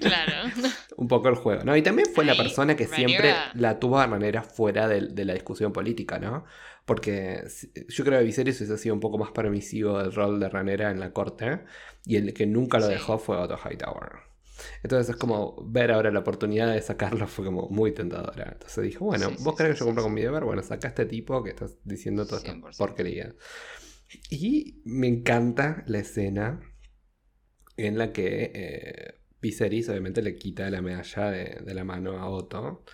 [SPEAKER 2] Claro.
[SPEAKER 1] un poco el juego, ¿no? Y también fue la persona que siempre la tuvo a Ranera fuera de, de la discusión política, ¿no? Porque yo creo que Viserys hubiese sido un poco más permisivo del rol de Ranera en la corte y el que nunca lo
[SPEAKER 2] Sí.
[SPEAKER 1] dejó fue Otto Hightower. Entonces es como ver ahora la oportunidad de sacarlo fue como muy tentadora. Entonces dijo, bueno,
[SPEAKER 2] Sí,
[SPEAKER 1] vos
[SPEAKER 2] sí,
[SPEAKER 1] querés que yo cumpla con mi deber, bueno, saca a este tipo que estás diciendo toda esta
[SPEAKER 2] 100%.
[SPEAKER 1] porquería. Y me encanta la escena en la que eh, Viserys obviamente le quita la medalla de, de la mano a Otto.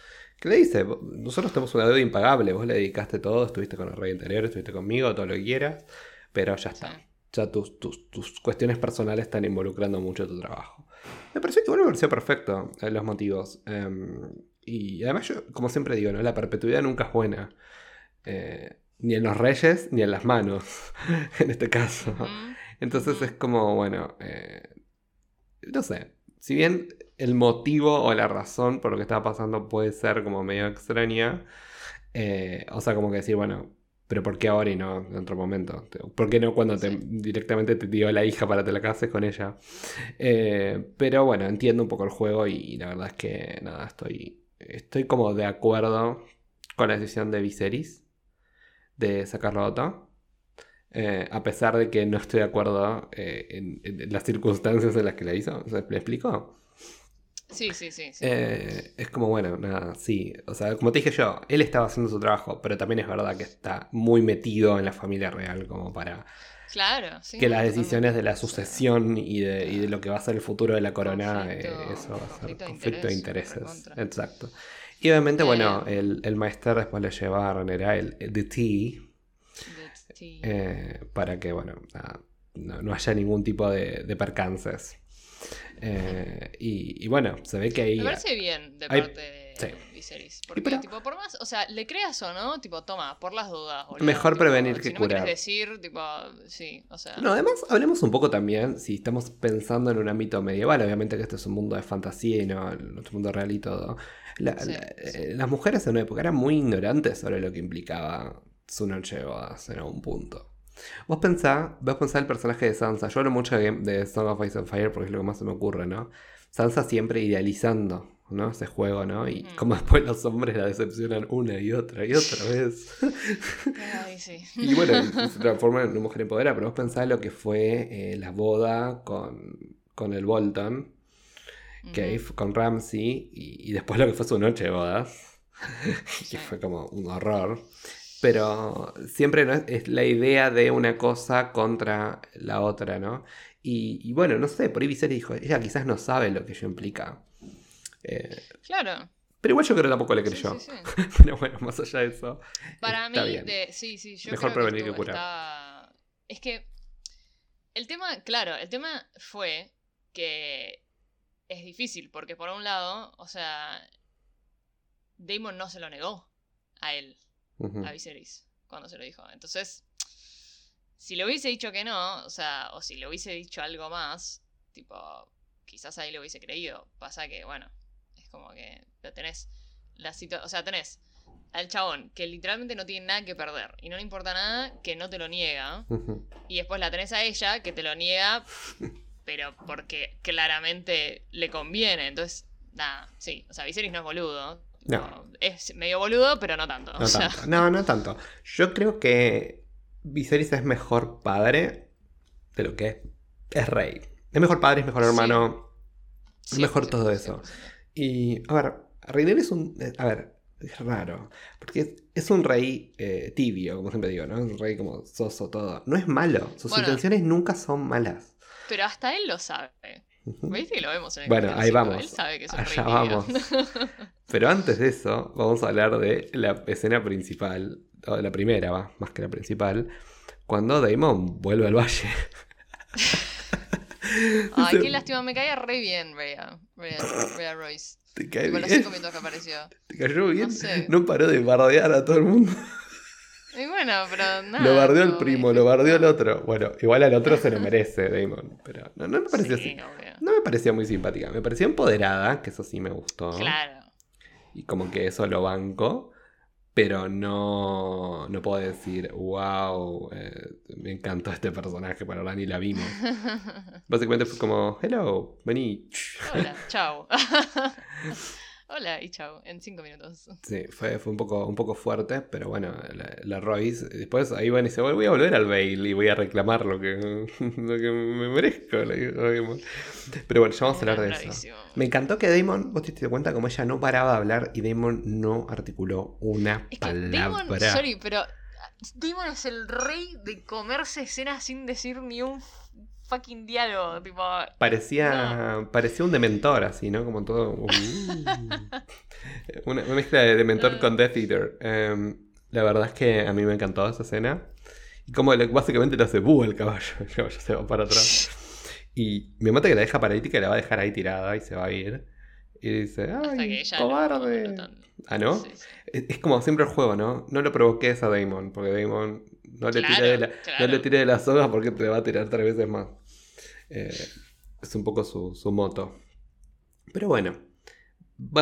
[SPEAKER 1] Que le dice, "Vos- nosotros tenemos una deuda impagable, vos le dedicaste todo, estuviste con el rey anterior, estuviste conmigo, todo lo que quieras, pero ya está.
[SPEAKER 2] Sí.
[SPEAKER 1] Ya tus, tus, tus cuestiones personales están involucrando mucho tu trabajo. Me pareció igual me pareció perfecto eh, los motivos. Em, y además yo, como siempre digo, ¿no? la perpetuidad nunca es buena. Eh, ni en los reyes, ni en las manos, en este caso. Entonces es como, bueno, eh, no sé, si bien el motivo o la razón por lo que estaba pasando puede ser como medio extraña, eh, o sea, como que decir, bueno, pero ¿por qué ahora y no en otro momento? ¿Por qué no cuando te, directamente te dio la hija para que te la cases con ella? Eh, pero bueno, entiendo un poco el juego y, la verdad es que nada, estoy, estoy como de acuerdo con la decisión de Viserys de sacarlo a Otto. Eh, a pesar de que no estoy de acuerdo eh, en, en las circunstancias en las que la hizo. ¿Me explico?
[SPEAKER 2] Sí, sí, sí. sí.
[SPEAKER 1] Eh, es como, bueno, nada, sí. O sea, como te dije yo, él estaba haciendo su trabajo, pero también es verdad que está muy metido en la familia real como para
[SPEAKER 2] claro, sí.
[SPEAKER 1] que las decisiones de la sucesión y de, y de lo que va a ser el futuro de la corona,
[SPEAKER 2] Conflicto-
[SPEAKER 1] eso va a ser
[SPEAKER 2] conflicto de
[SPEAKER 1] conflicto de
[SPEAKER 2] interés,
[SPEAKER 1] intereses. Exacto. Y obviamente, bueno, el, el maestro después le lleva a Renera el, el The Tea.
[SPEAKER 2] Sí.
[SPEAKER 1] eh, para que, bueno, no, no haya ningún tipo de, de percances. Eh, y, y bueno, se ve que ahí...
[SPEAKER 2] Me parece bien de
[SPEAKER 1] hay-
[SPEAKER 2] parte de
[SPEAKER 1] sí.
[SPEAKER 2] Viserys. Porque,
[SPEAKER 1] pero-
[SPEAKER 2] tipo, por más, o sea, le creas o no, tipo, toma, por las dudas. boludo,
[SPEAKER 1] Mejor
[SPEAKER 2] tipo,
[SPEAKER 1] prevenir
[SPEAKER 2] si
[SPEAKER 1] que
[SPEAKER 2] no me
[SPEAKER 1] curar.
[SPEAKER 2] decir, tipo, sí, o sea.
[SPEAKER 1] No, además, hablemos un poco también, si estamos pensando en un ámbito medieval, obviamente que este es un mundo de fantasía y no otro mundo real y todo. La-
[SPEAKER 2] Sí,
[SPEAKER 1] la-
[SPEAKER 2] sí.
[SPEAKER 1] eh, Las mujeres en una época eran muy ignorantes sobre lo que implicaba su noche de bodas en algún punto. Vos pensá, vos pensá el personaje de Sansa. Yo hablo mucho de, de Song of Ice and Fire porque es lo que más se me ocurre, ¿no? Sansa siempre idealizando, ¿no? Ese juego, ¿no? Y
[SPEAKER 2] Mm.
[SPEAKER 1] como después los hombres la decepcionan una y otra y otra vez.
[SPEAKER 2] Ay, sí.
[SPEAKER 1] Y bueno, se transforma en una mujer empoderada, pero vos pensás lo que fue eh, la boda con, con el Bolton, fue con Ramsey, y, y después lo que fue su noche de bodas,
[SPEAKER 2] Sí.
[SPEAKER 1] que fue como un horror. Pero siempre ¿no? es la idea de una cosa contra la otra, ¿no? Y, y bueno, no sé, por ahí Viserys dijo, ella quizás no sabe lo que ello implica. Eh,
[SPEAKER 2] Claro.
[SPEAKER 1] pero igual yo creo que tampoco le
[SPEAKER 2] Sí,
[SPEAKER 1] creyó.
[SPEAKER 2] sí, sí.
[SPEAKER 1] Pero bueno, más allá de eso.
[SPEAKER 2] Para
[SPEAKER 1] está
[SPEAKER 2] mí,
[SPEAKER 1] bien.
[SPEAKER 2] de, sí, sí, yo
[SPEAKER 1] Mejor
[SPEAKER 2] creo
[SPEAKER 1] prevenir que curar.
[SPEAKER 2] está- Es que el tema, claro, el tema fue que es difícil, porque por un lado, o sea, Damon no se lo negó a él, A Viserys, cuando se lo dijo. Entonces, si le hubiese dicho que no, o sea, o si le hubiese dicho algo más, tipo, quizás ahí le hubiese creído. Pasa que, bueno, es como que lo tenés, la o sea, tenés al chabón que literalmente no tiene nada que perder y no le importa nada que no te lo niega. Y después la tenés a ella que te lo niega, pero porque claramente le conviene. Entonces, nada, sí. O sea, Viserys no es boludo.
[SPEAKER 1] No.
[SPEAKER 2] Es medio boludo, pero no tanto.
[SPEAKER 1] No
[SPEAKER 2] o sea,
[SPEAKER 1] tanto. No, no tanto. Yo creo que Viserys es mejor padre de lo que es rey. Es mejor padre, es mejor
[SPEAKER 2] Sí.
[SPEAKER 1] hermano. Es mejor
[SPEAKER 2] 100%,
[SPEAKER 1] todo eso.
[SPEAKER 2] 100%.
[SPEAKER 1] Y, a ver, Rhaenyra es un... eh, A ver, es raro. Porque es, es un rey eh, tibio, como siempre digo, ¿no? Es un rey como soso, todo. No es malo. Sus
[SPEAKER 2] Bueno.
[SPEAKER 1] intenciones nunca son malas.
[SPEAKER 2] Pero hasta él lo sabe. ¿Viste que lo vemos en el
[SPEAKER 1] Bueno, ahí vamos.
[SPEAKER 2] Él sabe que es un
[SPEAKER 1] Allá
[SPEAKER 2] rey tibio.
[SPEAKER 1] Pero antes de eso, vamos a hablar de la escena principal, o de la primera, va, más que la principal, cuando Daemon vuelve al valle.
[SPEAKER 2] Ay, qué lástima, me caía re bien Rhea. Rhea, Rhea Royce.
[SPEAKER 1] ¿Te cae
[SPEAKER 2] Con los cinco minutos que apareció.
[SPEAKER 1] ¿Te cayó bien?
[SPEAKER 2] No sé.
[SPEAKER 1] No paró de bardear a todo el mundo.
[SPEAKER 2] Y bueno, pero nada.
[SPEAKER 1] lo bardeó el primo, lo bardeó el otro. Bueno, igual al otro se lo merece, Damon. Pero no, no me pareció
[SPEAKER 2] Sí,
[SPEAKER 1] así. No me parecía muy simpática. Me parecía empoderada, que eso sí me gustó.
[SPEAKER 2] Claro.
[SPEAKER 1] Y como que eso lo banco. pero no, no puedo decir, wow, eh, me encantó este personaje, para ahora ni la vimos. Básicamente fue como, hello, vení.
[SPEAKER 2] Hola, chao. Hola y chao, en cinco minutos.
[SPEAKER 1] Sí, fue, fue un, poco, un poco fuerte, pero bueno, la, Royce. Después ahí van y dice, voy a volver al Bale y voy a reclamar lo que, lo que me merezco. Pero bueno, ya vamos a hablar de eso. Me encantó que Damon, vos te diste cuenta como ella no paraba de hablar y Damon no articuló una palabra. Damon,
[SPEAKER 2] sorry, pero Damon es el rey de comerse escenas sin decir ni un fucking diálogo, tipo.
[SPEAKER 1] Parecía, parecía un dementor, así, ¿no? Como todo. Uh. una, mezcla de dementor ah. con Death Eater. Em, la verdad es que a mí me encantó esa escena. Y como básicamente le hace buh el caballo. El caballo se va para atrás. Y me mata que la deja paralítica y la va a dejar ahí tirada y se va a ir. Y dice, ¡ay, cobarde! ah, ¿no? Es, como siempre el juego, ¿no? No lo provoques a Damon, porque Damon no le, tire de la, no le tire de la soga porque te va a tirar tres veces más. Eh, es un poco su, su moto. Pero bueno,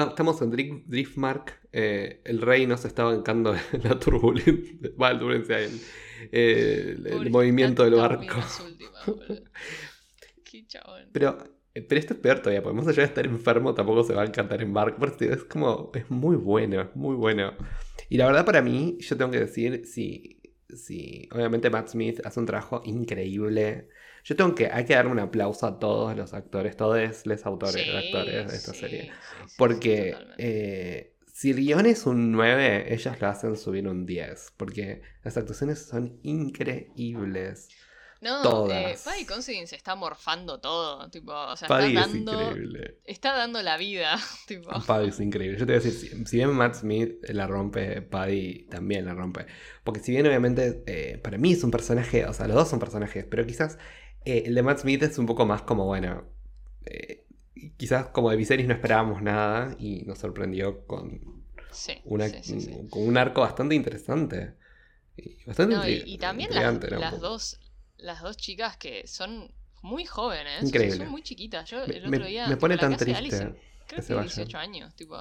[SPEAKER 1] estamos en Driftmark. Eh, el rey nos está bancando la turbulencia. Va, la turbulencia, el, el, movimiento del barco. pero, pero esto es peor todavía, porque más allá de estar enfermo, tampoco se va a encantar en barco. Es como, es muy bueno, es muy bueno. Y la verdad, para mí, yo tengo que decir, si sí, obviamente Matt Smith hace un trabajo increíble. Yo tengo que, hay que darle un aplauso a todos los actores, todos los autores, actores de esta serie. Porque eh, si el guion es un 9, ellos lo hacen subir un 10. Porque las actuaciones son increíbles.
[SPEAKER 2] No, eh, Paddy Considine se está morfando todo. Tipo, o sea, está dando, increíble. Está dando la vida. Tipo.
[SPEAKER 1] Paddy es increíble. Yo te voy a decir, si, bien Matt Smith la rompe, Paddy también la rompe. Porque si bien obviamente eh, para mí es un personaje, o sea, los dos son personajes, pero quizás eh, el de Matt Smith es un poco más como, bueno, eh, quizás como de Viserys no esperábamos nada y nos sorprendió con, una, con un arco bastante interesante.
[SPEAKER 2] Y, bastante y, también las dos las dos chicas que son muy jóvenes. Increíble. son muy chiquitas. Yo el otro día.
[SPEAKER 1] Me pone tan triste.
[SPEAKER 2] creo que, se 18 años, tipo.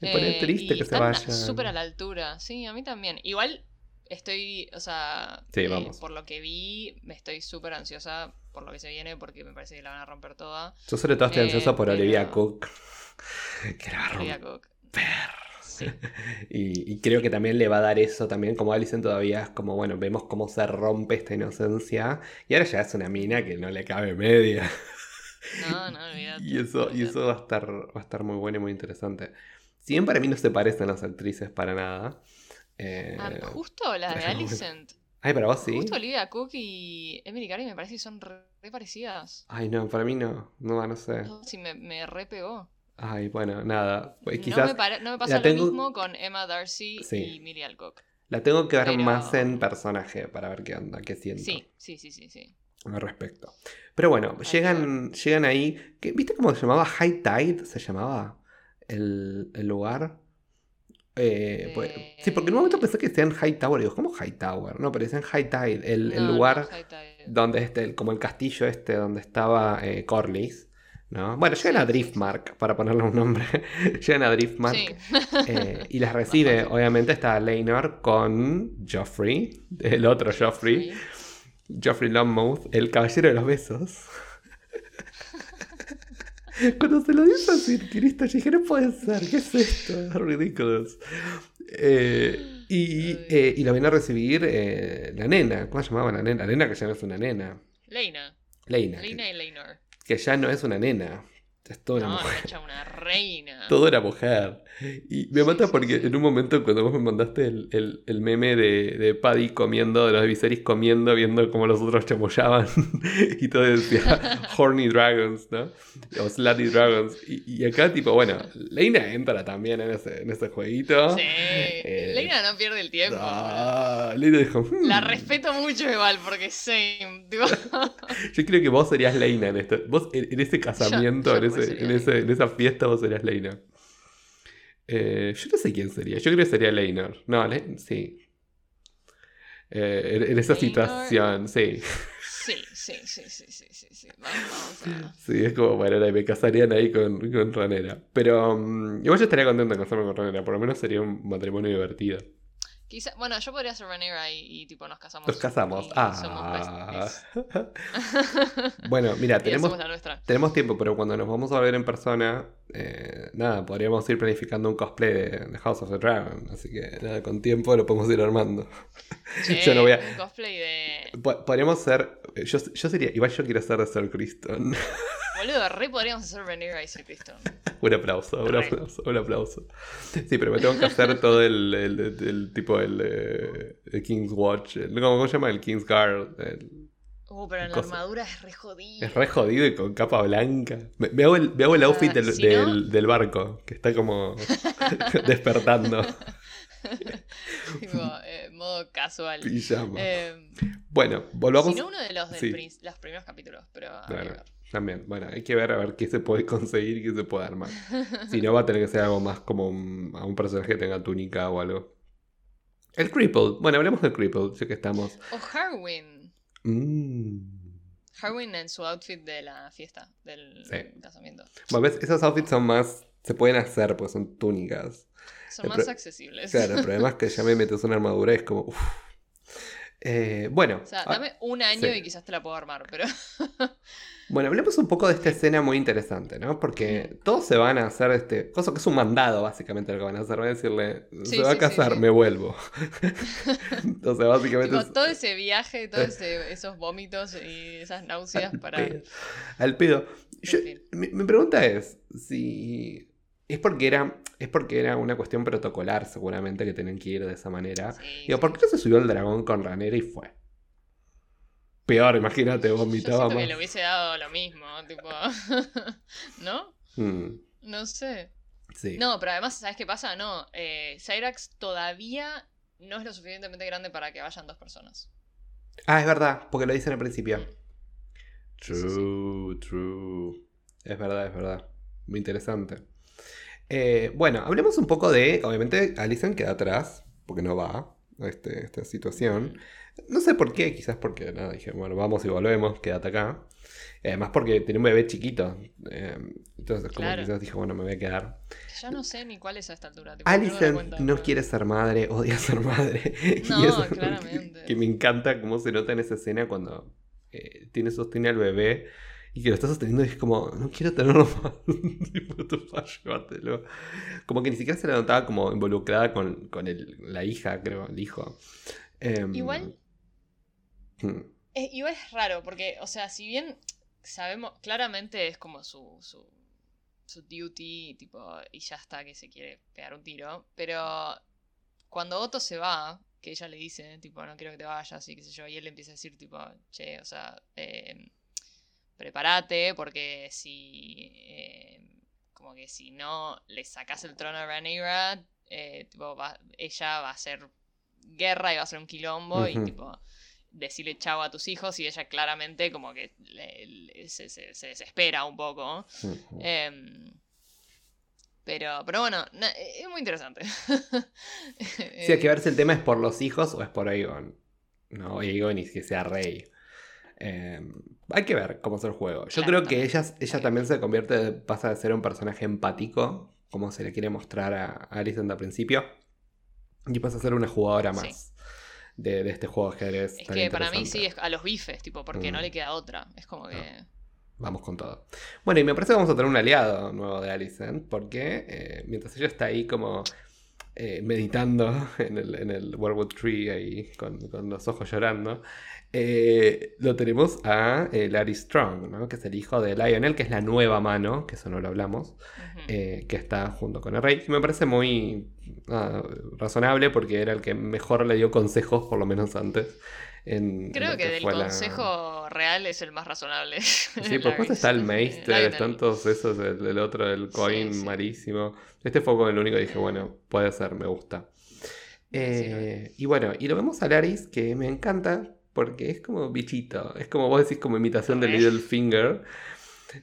[SPEAKER 1] Me pone eh, triste que se vaya.
[SPEAKER 2] súper a la altura. Sí, a mí también. Igual estoy, o sea, eh, por lo que vi, me estoy súper ansiosa por lo que se viene porque me parece que la van a romper toda.
[SPEAKER 1] Yo sobre todo estoy eh, ansiosa por Olivia Cook. Que la va a romper. Y, creo que también le va a dar eso también, como Alison todavía es como, bueno, vemos cómo se rompe esta inocencia. Y ahora ya es una mina que no le cabe media.
[SPEAKER 2] No, no, olvídate.
[SPEAKER 1] y eso, y eso va a estar, va a estar muy bueno y muy interesante. Si bien para mí no se parecen las actrices para nada.
[SPEAKER 2] Eh, ah, justo la de Alicent.
[SPEAKER 1] Ay, para vos sí.
[SPEAKER 2] Justo Olivia Cook y Emily Carey me parece que son re, parecidas.
[SPEAKER 1] Ay, no, para mí no. No, no sé.
[SPEAKER 2] sí, me, me re pegó.
[SPEAKER 1] Ay, bueno, nada. Pues quizás
[SPEAKER 2] no, me pasa lo mismo con Emma Darcy y Millie Alcock.
[SPEAKER 1] La tengo que ver más en personaje para ver qué onda, qué siento.
[SPEAKER 2] Sí, sí, sí, sí. sí.
[SPEAKER 1] Al respecto. Pero bueno, llegan, llegan ahí. ¿Viste cómo se llamaba? High Tide se llamaba el, el lugar. Eh, pues, sí, porque en un momento pensé que decían High Tower. Digo, ¿cómo High Tower? No, pero decían High Tide, el, el lugar donde este, como el castillo este donde estaba eh, Corlys. Bueno, llegan a Driftmark, para ponerle un nombre. llegan a Driftmark. Eh, y les recibe, obviamente, está Leinor con Joffrey, el otro Joffrey. Joffrey Longmouth, el caballero de los besos. Cuando se lo dice Cristo, yo dije, no puede ser, ¿qué es esto? Es ridículo. Eh, y, eh, y, lo viene a recibir la nena. ¿Cómo se llamaba la nena? La nena que ya no es una nena.
[SPEAKER 2] Leina.
[SPEAKER 1] Leina.
[SPEAKER 2] Leina y Leinor
[SPEAKER 1] que ya no es una nena. Es toda una
[SPEAKER 2] no,
[SPEAKER 1] mujer.
[SPEAKER 2] una reina.
[SPEAKER 1] Toda una mujer. Y me mata porque en un momento cuando vos me mandaste el, el, meme de, de, Paddy comiendo, de los Viserys comiendo, viendo cómo los otros chamullaban y todo decía Horny Dragons, ¿no? O Slutty Dragons. Y, acá tipo, bueno, Leina entra también en ese, en ese jueguito.
[SPEAKER 2] Sí. Eh, Leina no pierde el tiempo.
[SPEAKER 1] Ah, Leina dijo... Hmm".
[SPEAKER 2] La respeto mucho igual porque same.
[SPEAKER 1] Yo creo que vos serías Leina en esto. Vos en, ese casamiento, en, ese, en, ese, en esa fiesta vos serías Leina. Eh, yo no sé quién sería. Yo creo que sería Leinor. No, sí. Eh, en, esa situación, sí.
[SPEAKER 2] Sí, sí, sí, sí, sí, sí, sí. Vamos, vamos a...
[SPEAKER 1] Sí, es como, bueno, me casarían ahí con, con Ranera. Pero um, igual yo estaría contento de casarme con Ranera, por lo menos sería un matrimonio divertido.
[SPEAKER 2] Quizá, bueno, yo podría ser Rhaenyra y, y, tipo nos casamos.
[SPEAKER 1] Nos casamos.
[SPEAKER 2] y
[SPEAKER 1] Ah. bueno, mira, tenemos, tenemos tiempo, pero cuando nos vamos a ver en persona, eh, nada, podríamos ir planificando un cosplay de, de House of the Dragon. Así que nada, con tiempo lo podemos ir armando. Yo no voy a-
[SPEAKER 2] Un cosplay de.
[SPEAKER 1] Po- Podríamos ser. Yo, yo sería. Igual yo quiero ser de Sir Criston.
[SPEAKER 2] Boludo, re podríamos hacer Rhaenyra y Sir Criston.
[SPEAKER 1] un aplauso, un aplauso, un aplauso. Sí, pero me tengo que hacer todo el, el, el- el tipo el, eh, el King's Watch. ¿cómo, se llama? El King's Guard.
[SPEAKER 2] Uh, pero en la armadura es re jodido.
[SPEAKER 1] es re jodido y con capa blanca. Me, me hago, el, me hago el outfit
[SPEAKER 2] Ah,
[SPEAKER 1] del,
[SPEAKER 2] si no-
[SPEAKER 1] del, barco, que está como despertando.
[SPEAKER 2] tipo, eh, modo casual. Eh,
[SPEAKER 1] bueno, volvamos.
[SPEAKER 2] si no, uno de los, del
[SPEAKER 1] sí.
[SPEAKER 2] los primeros capítulos, pero. a ver.
[SPEAKER 1] También. Bueno, hay que ver a ver qué se puede conseguir y qué se puede armar. Si no, va a tener que ser algo más como un, a un personaje que tenga túnica o algo. El Cripple. Bueno, hablemos del Cripple, ya que estamos.
[SPEAKER 2] O Harwin.
[SPEAKER 1] Mm.
[SPEAKER 2] Harwin en su outfit de la fiesta, del
[SPEAKER 1] Sí.
[SPEAKER 2] casamiento.
[SPEAKER 1] Bueno, ves, esos outfits son más. Se pueden hacer, pues son túnicas.
[SPEAKER 2] Son
[SPEAKER 1] El
[SPEAKER 2] más
[SPEAKER 1] pro-
[SPEAKER 2] accesibles.
[SPEAKER 1] Claro, el problema es que ya me metes una armadura y es como. uf. Eh, bueno.
[SPEAKER 2] O sea,
[SPEAKER 1] ah,
[SPEAKER 2] dame un año
[SPEAKER 1] sí.
[SPEAKER 2] y quizás te la puedo armar, pero.
[SPEAKER 1] Bueno, hablemos un poco de esta escena muy interesante, ¿no? Porque todos se van a hacer este. Cosa que es un mandado, básicamente, lo que van a hacer. Van a decirle,
[SPEAKER 2] Sí,
[SPEAKER 1] se va
[SPEAKER 2] sí,
[SPEAKER 1] a casar,
[SPEAKER 2] sí,
[SPEAKER 1] me vuelvo. Entonces, básicamente.
[SPEAKER 2] tipo,
[SPEAKER 1] es-
[SPEAKER 2] todo ese viaje, todos esos vómitos y esas náuseas
[SPEAKER 1] al
[SPEAKER 2] para.
[SPEAKER 1] pedo. Al pedo. Yo- mi, mi pregunta es: si. Es porque, era, es porque era una cuestión protocolar, seguramente, que tenían que ir de esa manera. Digo. ¿por qué no se subió el dragón con Ranera y fue? Peor, imagínate, vomitaba
[SPEAKER 2] siento que
[SPEAKER 1] más.
[SPEAKER 2] le hubiese dado lo mismo, tipo. ¿No?
[SPEAKER 1] Mm,
[SPEAKER 2] No sé.
[SPEAKER 1] sí.
[SPEAKER 2] No, pero además, ¿sabes qué pasa? No, eh, Cyrax todavía no es lo suficientemente grande para que vayan dos personas.
[SPEAKER 1] Ah, es verdad, porque lo dicen al principio.
[SPEAKER 2] Mm.
[SPEAKER 1] True,
[SPEAKER 2] sí,
[SPEAKER 1] true. Es verdad, es verdad. Muy interesante. Eh, bueno, hablemos un poco de. Obviamente, Alison queda atrás, porque no va a este- esta situación. No sé por qué, quizás porque nada, dije, bueno, vamos y volvemos, quédate acá. Y además, porque tiene un bebé chiquito. eh, entonces, como
[SPEAKER 2] Claro.
[SPEAKER 1] quizás dijo, bueno, me voy a quedar.
[SPEAKER 2] Ya no sé ni cuál es a esta altura.
[SPEAKER 1] Alison
[SPEAKER 2] cuenta,
[SPEAKER 1] no
[SPEAKER 2] pero-
[SPEAKER 1] quiere ser madre, odia ser madre. Y
[SPEAKER 2] No,
[SPEAKER 1] eso es algo
[SPEAKER 2] claramente.
[SPEAKER 1] Que, que me encanta cómo se nota en esa escena cuando eh, tiene sostiene al bebé y que lo está sosteniendo y es como, no quiero tenerlo más. llévatelo. Como que ni siquiera se la notaba como involucrada con, con el- la hija, creo, el hijo. Em,
[SPEAKER 2] Igual
[SPEAKER 1] hmm,
[SPEAKER 2] Es, igual es raro, porque, o sea, si bien sabemos, claramente es como su, su, su duty, tipo, y ya está que se quiere pegar un tiro, pero cuando Otto se va, que ella le dice, tipo, no quiero que te vayas y qué sé yo, y él le empieza a decir, tipo, che, o sea, eh, prepárate, porque si, eh, como que si no le sacas el trono a Rhaenyra, eh, tipo, va- ella va a hacer guerra y va a ser un quilombo y tipo decirle chao a tus hijos y ella claramente como que le- le- se, se- se desespera un poco. Em, pero, pero bueno, na- es muy interesante.
[SPEAKER 1] Sí, hay que ver si el tema es por los hijos o es por Aegon. No, Aegon y que sea rey. Eh, hay que ver cómo es el juego. Yo
[SPEAKER 2] Claro,
[SPEAKER 1] creo que ella, ella
[SPEAKER 2] que
[SPEAKER 1] también se convierte, pasa de ser un personaje empático, como se le quiere mostrar a a Alicent al principio, y pasa a ser una jugadora
[SPEAKER 2] Sí.
[SPEAKER 1] De, de este juego de ajedrez.
[SPEAKER 2] Es
[SPEAKER 1] tan
[SPEAKER 2] que para mí sí, es a los bifes, tipo, porque no
[SPEAKER 1] Mm.
[SPEAKER 2] le queda otra. Es como que...
[SPEAKER 1] Vamos con todo. Bueno, y me parece que vamos a tener un aliado nuevo de Alicent, porque eh, mientras ella está ahí como eh, meditando en el, en el Wildwood Tree, ahí con, con los ojos llorando, eh, lo tenemos a eh, Larry Strong, ¿no? que es el hijo de Lionel, que es la nueva mano, que eso no lo hablamos,
[SPEAKER 2] ujú.
[SPEAKER 1] eh, que está junto con el rey. Y me parece muy ah, razonable porque era el que mejor le dio consejos, por lo menos antes. En-
[SPEAKER 2] Creo que del
[SPEAKER 1] la-
[SPEAKER 2] consejo real es el más razonable.
[SPEAKER 1] Sí, por supuesto está el Meister, están todos esos, el, el otro, el Coin
[SPEAKER 2] Sí, sí.
[SPEAKER 1] malísimo. Este fue con el único que dije, bueno, puede ser, me gusta. Eh, y bueno, y lo vemos a Laris, que me encanta, porque es como bichito, es como vos decís, como imitación de
[SPEAKER 2] Re.
[SPEAKER 1] Littlefinger.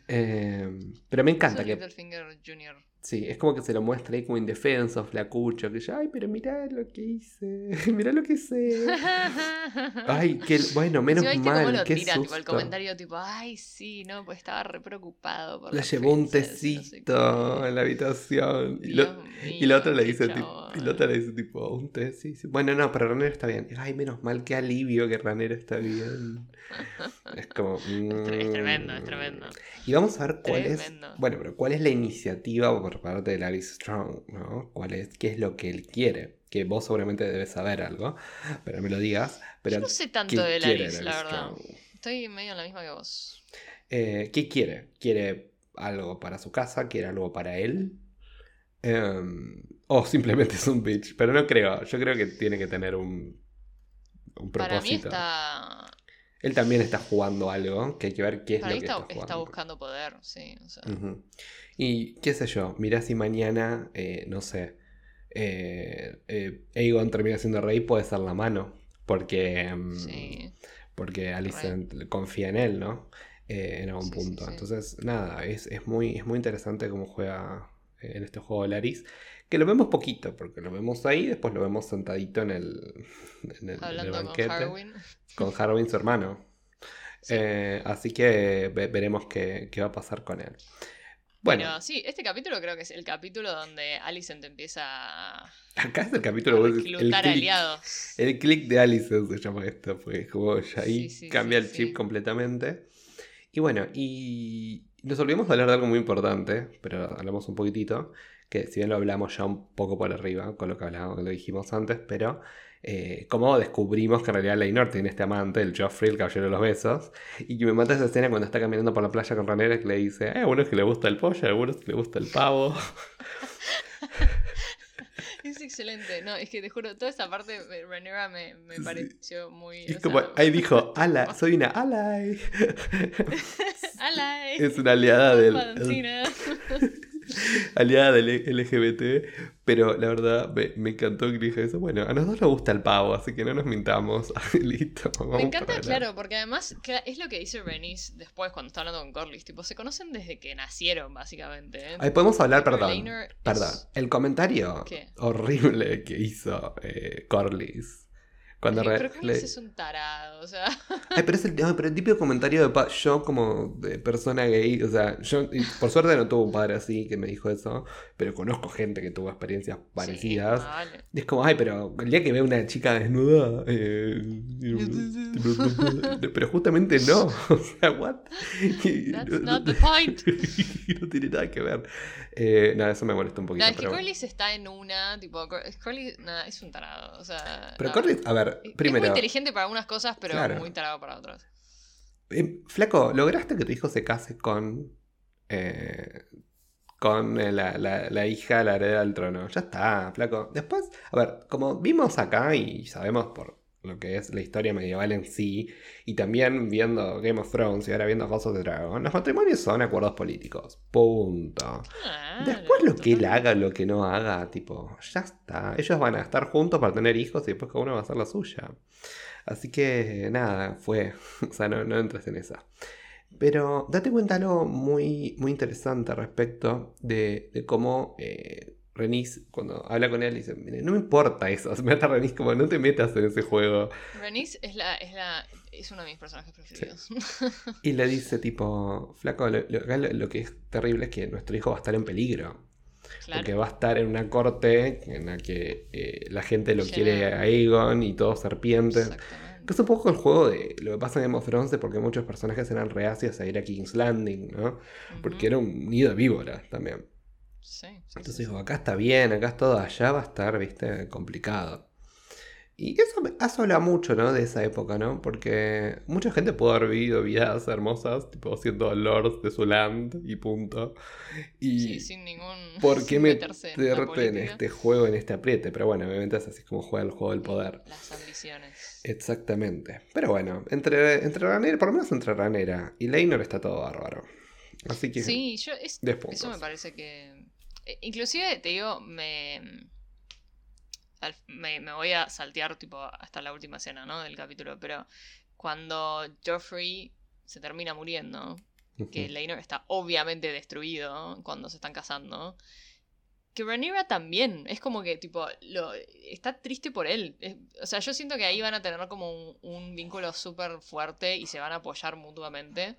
[SPEAKER 1] Eh, pero me encanta que
[SPEAKER 2] Littlefinger Jr.
[SPEAKER 1] Sí, es como que se lo muestra ahí como indefenso, flacucho, que ya, ay, pero mirá lo que hice, mirá lo que hice. Ay, que bueno, menos
[SPEAKER 2] ¿viste cómo
[SPEAKER 1] mal,
[SPEAKER 2] lo
[SPEAKER 1] qué
[SPEAKER 2] el comentario tipo, ay, sí, no, pues estaba re preocupado por
[SPEAKER 1] Le
[SPEAKER 2] la
[SPEAKER 1] llevó un
[SPEAKER 2] princesa, no sé
[SPEAKER 1] tecito
[SPEAKER 2] qué".
[SPEAKER 1] en la habitación. Y, lo-
[SPEAKER 2] Dios
[SPEAKER 1] y la otra le dice, tipo, y la otra le dice tipo, un té, sí, sí. Bueno, no, pero Ranero está bien. Ay, menos mal, qué alivio que Ranero está bien. Es como.
[SPEAKER 2] Es, tre- es tremendo, es
[SPEAKER 1] mm.
[SPEAKER 2] tremendo.
[SPEAKER 1] Y vamos a ver cuál es. Bueno, pero cuál es la iniciativa por parte de Larry Strong, ¿no? ¿Cuál es, qué es lo que él quiere? Que vos seguramente debes saber algo, pero me lo digas. Pero
[SPEAKER 2] Yo no sé
[SPEAKER 1] ¿qué
[SPEAKER 2] tanto de Laris, la
[SPEAKER 1] Larry
[SPEAKER 2] verdad.
[SPEAKER 1] Strong?
[SPEAKER 2] Estoy medio en la misma que vos.
[SPEAKER 1] Eh, ¿Qué quiere? ¿Quiere algo para su casa? ¿Quiere algo para él? Em, o simplemente es un bitch. Pero no creo. Yo creo que tiene que tener un, un
[SPEAKER 2] Para mí
[SPEAKER 1] propósito.
[SPEAKER 2] está.
[SPEAKER 1] Él también está jugando algo que hay que ver qué es
[SPEAKER 2] Para
[SPEAKER 1] lo
[SPEAKER 2] mí
[SPEAKER 1] que
[SPEAKER 2] está,
[SPEAKER 1] está,
[SPEAKER 2] está
[SPEAKER 1] jugando.
[SPEAKER 2] buscando poder, sí. O sea,
[SPEAKER 1] Ujú. Y qué sé yo, mirá si mañana, eh, no sé, eh, eh, Aegon termina siendo rey, puede ser la mano. Porque, mm,
[SPEAKER 2] sí.
[SPEAKER 1] porque Alicent confía en él, ¿no? Eh, en algún
[SPEAKER 2] Sí,
[SPEAKER 1] punto.
[SPEAKER 2] sí.
[SPEAKER 1] Entonces, nada, es, es muy, es muy interesante cómo juega en este juego Laris. Que lo vemos poquito, porque lo vemos ahí, después lo vemos sentadito en el, en el, en el
[SPEAKER 2] Hablando con
[SPEAKER 1] banquete.
[SPEAKER 2] Harwin.
[SPEAKER 1] Con Harwin, su hermano.
[SPEAKER 2] Sí.
[SPEAKER 1] Así que ve- veremos qué, qué va a pasar con él. Bueno,
[SPEAKER 2] Pero sí, este capítulo creo que es el capítulo donde Alicent empieza a
[SPEAKER 1] acá es el capítulo. el click,
[SPEAKER 2] aliados.
[SPEAKER 1] el click de Alison se llama esto, porque como ya ahí
[SPEAKER 2] Sí, sí,
[SPEAKER 1] cambia
[SPEAKER 2] sí,
[SPEAKER 1] el chip completamente. Y bueno, y nos olvidamos de hablar de algo muy importante, pero hablamos un poquitito, que si bien lo hablamos ya un poco por arriba, con lo que hablábamos, lo dijimos antes, pero eh, como descubrimos que en realidad Leinor tiene este amante, el Joffrey, el caballero de los besos, y que me mata esa escena cuando está caminando por la playa con Ranera que le dice, hay algunos que le gusta el pollo, algunos que le gusta el pavo.
[SPEAKER 2] Es excelente. No, es que te juro, toda esa parte de Rhaenyra me, me
[SPEAKER 1] Sí.
[SPEAKER 2] pareció muy.
[SPEAKER 1] Es como,
[SPEAKER 2] sea,
[SPEAKER 1] ahí dijo, ala, soy una ally.
[SPEAKER 2] ¡Ala!
[SPEAKER 1] es una aliada del. aliada del LGBT, pero la verdad me, me encantó que dije eso. Bueno, a nosotros nos gusta el pavo, así que no nos mintamos. Listo, vamos
[SPEAKER 2] Me encanta, claro, porque además es lo que dice Rhaenys después cuando está hablando con Corlys. Tipo, se conocen desde que nacieron, básicamente. ¿eh?
[SPEAKER 1] Ahí podemos hablar, perdón.
[SPEAKER 2] Es-
[SPEAKER 1] Perdón. El comentario
[SPEAKER 2] ¿Qué?
[SPEAKER 1] horrible que hizo eh, Corlys. Cuando le-
[SPEAKER 2] es un tarado, o sea.
[SPEAKER 1] Ay, pero es el, ay, pero el típico comentario de pa- yo como de persona gay, o sea, yo y por suerte no tuve un padre así que me dijo eso, pero conozco gente que tuvo experiencias parecidas.
[SPEAKER 2] Sí, más vale.
[SPEAKER 1] Y es como, ay, pero el día que veo una chica desnuda, eh, pero justamente no, o sea, what?
[SPEAKER 2] That's
[SPEAKER 1] no-
[SPEAKER 2] not
[SPEAKER 1] no-
[SPEAKER 2] the point.
[SPEAKER 1] no tiene nada que ver. Eh, nada, eso me molesta un poquito.
[SPEAKER 2] No, es que
[SPEAKER 1] pero
[SPEAKER 2] está en una, tipo, Corlys, nada, es un tarado, o sea.
[SPEAKER 1] Pero
[SPEAKER 2] no.
[SPEAKER 1] A ver,
[SPEAKER 2] Es- muy inteligente para algunas cosas, pero
[SPEAKER 1] Claro.
[SPEAKER 2] muy tarado para otras.
[SPEAKER 1] eh, Flaco, ¿lograste que tu hijo se case con... eh, con eh, la, la- la hija, la heredera del trono? Ya está, Flaco. Después, a ver, como vimos acá y sabemos por lo que es la historia medieval en sí, y también viendo Game of Thrones y ahora viendo House the Dragon, los matrimonios son acuerdos políticos. Punto.
[SPEAKER 2] Ah,
[SPEAKER 1] Después lo que él haga, lo que no haga, tipo, ya está. Ellos van a estar juntos para tener hijos y después cada uno va a hacer la suya. Así que nada, fue. O sea, no, no entres en esa. Pero date cuenta algo muy, muy interesante respecto de, de cómo eh, Renis, cuando habla con él, dice: Mire, no me importa eso. Se mata Renis como no te metas en ese juego.
[SPEAKER 2] Rhaenys es la, es la, es uno de mis personajes preferidos.
[SPEAKER 1] Y le dice, tipo, Flaco, lo, lo- lo que es terrible es que nuestro hijo va a estar en peligro.
[SPEAKER 2] claro.
[SPEAKER 1] Porque va a estar en una corte en la que eh, la gente lo
[SPEAKER 2] Llena-
[SPEAKER 1] quiere a Aegon y todos serpientes.
[SPEAKER 2] Exactamente.
[SPEAKER 1] Que es un poco el juego de lo que pasa en Game of Thrones, porque muchos personajes eran reacios a ir a King's Landing, ¿no? Porque era un nido de víboras también.
[SPEAKER 2] Sí, sí,
[SPEAKER 1] Entonces
[SPEAKER 2] sí,
[SPEAKER 1] digo, acá está bien, acá es todo, allá va a estar, viste, complicado. Y eso, eso habla mucho, ¿no? De esa época, ¿no? Porque mucha gente pudo haber vivido vidas hermosas, tipo siendo lords de su land y punto. Y
[SPEAKER 2] Sí, sin ningún.
[SPEAKER 1] ¿por qué
[SPEAKER 2] meterse en
[SPEAKER 1] este juego, en este apriete? Pero bueno, obviamente es así como juega el juego del poder.
[SPEAKER 2] Las ambiciones.
[SPEAKER 1] Exactamente. Pero bueno, entre, entre Ranera, por lo menos entre Ranera y Leinor está todo bárbaro. Así que
[SPEAKER 2] Sí, yo. Es,
[SPEAKER 1] 10 puntos.
[SPEAKER 2] eso me parece que. Eh, Inclusive, te digo, me. al- Me, me voy a saltear tipo hasta la última escena, ¿no? Del capítulo. Pero cuando Joffrey se termina muriendo, que
[SPEAKER 1] Ujú.
[SPEAKER 2] Leinor está obviamente destruido cuando se están casando. que Rhaenyra también. Es como que, tipo, lo, está triste por él. Es- o sea, yo siento que ahí van a tener como un, un vínculo súper fuerte y se van a apoyar mutuamente.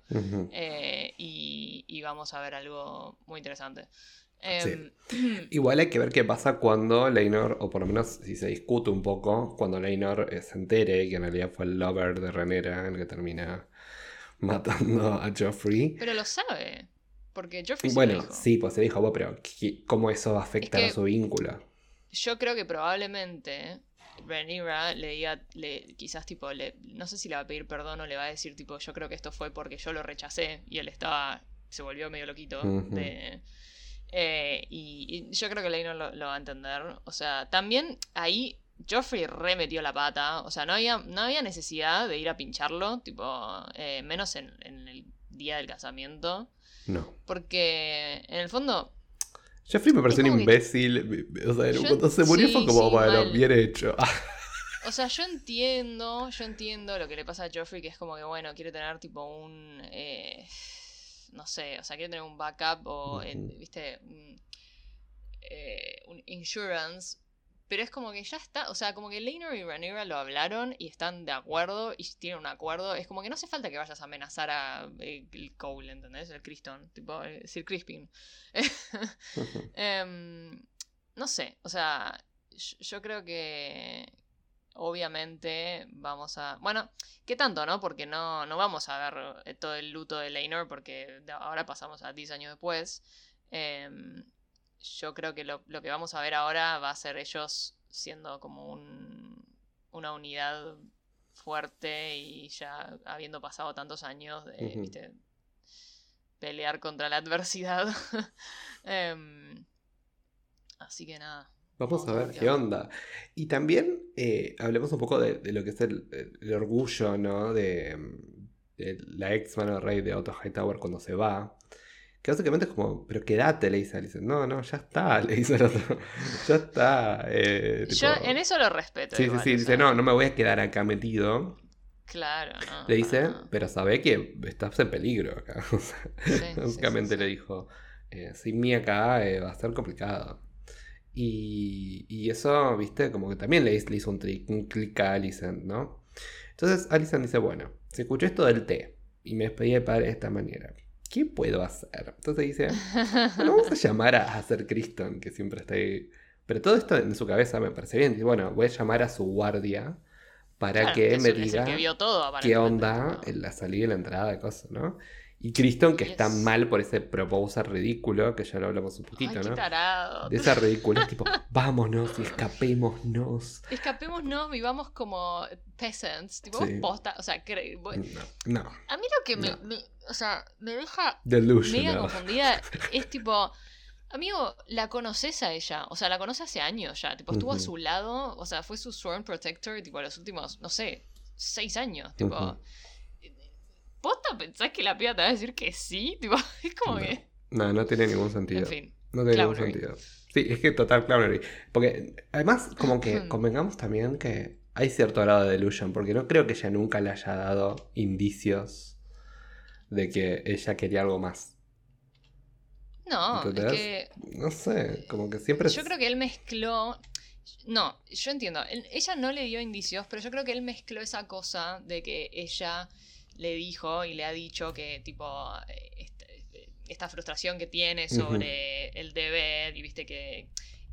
[SPEAKER 2] Eh, y, y vamos a ver algo muy interesante. Em,
[SPEAKER 1] Igual hay que ver qué pasa cuando Leinor, o por lo menos si se discute un poco, cuando Leinor eh, se entere que en realidad fue el lover de Renera el que termina matando a Joffrey.
[SPEAKER 2] pero lo sabe. Porque Joffrey se lo
[SPEAKER 1] Bueno,
[SPEAKER 2] dijo.
[SPEAKER 1] sí, pues se dijo, "Bueno, pero ¿qué- ¿cómo eso va a afectar
[SPEAKER 2] que-
[SPEAKER 1] a su vínculo?
[SPEAKER 2] Yo creo que probablemente Rhaenyra le diga, le, quizás tipo, le, no sé si le va a pedir perdón o le va a decir tipo, yo creo que esto fue porque yo lo rechacé y él estaba, se volvió medio loquito. De- eh, y, y yo creo que Leinor lo, lo va a entender. O sea, también ahí Joffrey remetió la pata. O sea, no había, no había necesidad de ir a pincharlo, tipo, eh, menos en, en el día del casamiento.
[SPEAKER 1] No.
[SPEAKER 2] Porque en el fondo
[SPEAKER 1] Jeffrey me pareció un
[SPEAKER 2] que-
[SPEAKER 1] imbécil. O sea,
[SPEAKER 2] Yo-
[SPEAKER 1] cuando se murió fue como,
[SPEAKER 2] sí,
[SPEAKER 1] bueno,
[SPEAKER 2] mal.
[SPEAKER 1] bien hecho.
[SPEAKER 2] O sea, yo entiendo, yo entiendo lo que le pasa a Joffrey, que es como que, bueno, quiere tener tipo un, eh, no sé, o sea, quiere tener un backup o, en- viste, un, eh, un insurance, pero es como que ya está, o sea, como que Leinor y Rhaenyra lo hablaron y están de acuerdo y tienen un acuerdo, es como que no hace falta que vayas a amenazar a eh, el Cole, ¿entendés? El Criston, tipo, eh, Sir Crispin. Em, no sé, o sea, yo, yo creo que obviamente vamos a... Bueno, ¿qué tanto, no? Porque no, no vamos a ver eh, todo el luto de Leinor porque ahora pasamos a 10 años después. Em, yo creo que lo, lo que vamos a ver ahora va a ser ellos siendo como un, una unidad fuerte y ya habiendo pasado tantos años de. ¿viste? pelear contra la adversidad. Em, así que nada.
[SPEAKER 1] Vamos a ver qué onda. Y también eh, hablemos un poco de, de lo que es el, el orgullo, ¿no? De, de la ex mano rey de Otto Hightower cuando se va. Que básicamente es como, pero quédate, le dice. Le dice, no, no, ya está, le dice el otro. ya está. eh,
[SPEAKER 2] Yo en eso lo respeto.
[SPEAKER 1] Sí, sí,
[SPEAKER 2] igual,
[SPEAKER 1] sí. Dice, no, no me voy a quedar acá metido.
[SPEAKER 2] Claro, no.
[SPEAKER 1] Le dice,
[SPEAKER 2] no.
[SPEAKER 1] pero sabe que estás en peligro acá. O sea,
[SPEAKER 2] Sí, sí,
[SPEAKER 1] Básicamente
[SPEAKER 2] sí,
[SPEAKER 1] le dijo, eh, sin mí acá eh, va a ser complicado. Y, y eso, viste, como que también le, hizo- le hizo un, clic a Alicent, ¿no? Entonces Alicent dice, bueno, si escuché esto del té y me despedí del padre de esta manera, ¿qué puedo hacer? Entonces dice, bueno, vamos a llamar a, a Sir Criston, que siempre está ahí. Pero todo esto en su cabeza me parece bien. Dice, bueno, voy a llamar a su guardia para
[SPEAKER 2] Claro,
[SPEAKER 1] que me diga
[SPEAKER 2] que vio todo,
[SPEAKER 1] qué onda en la salida y la entrada de cosas, ¿no? Y Criston, que está mal por ese proposal ridículo, que ya lo hablamos un poquito,
[SPEAKER 2] Ay, qué
[SPEAKER 1] ¿no?
[SPEAKER 2] tarado.
[SPEAKER 1] De esa ridiculez, tipo, vámonos y escapémonos.
[SPEAKER 2] Escapémonos, vivamos como peasants. Tipo,
[SPEAKER 1] Sí.
[SPEAKER 2] vos posta. O sea, vos-
[SPEAKER 1] No, no.
[SPEAKER 2] a mí lo que me,
[SPEAKER 1] No.
[SPEAKER 2] me- O sea, me deja mega
[SPEAKER 1] Delusional.
[SPEAKER 2] confundida es tipo. Amigo, la conoces a ella. O sea, la conoce hace años ya. Tipo, estuvo a su lado. O sea, fue su Sworn Protector, tipo, los últimos, no sé, seis años. Tipo. ¿Posta pensás que la piba te va a decir que sí? Tipo, es como
[SPEAKER 1] No.
[SPEAKER 2] que.
[SPEAKER 1] No, no tiene ningún sentido.
[SPEAKER 2] En fin.
[SPEAKER 1] No tiene ningún sentido. Sí, es que total clownery. Porque además, como que convengamos también que hay cierto grado de delusion, porque no creo que ella nunca le haya dado indicios de que ella quería algo más.
[SPEAKER 2] No, es que.
[SPEAKER 1] No sé, como que siempre...
[SPEAKER 2] Yo creo que él mezcló. No, yo entiendo. Él- ella no le dio indicios, pero yo creo que él mezcló esa cosa de que ella le dijo y le ha dicho que, tipo, eh, esta, esta frustración que tiene sobre el deber y viste que,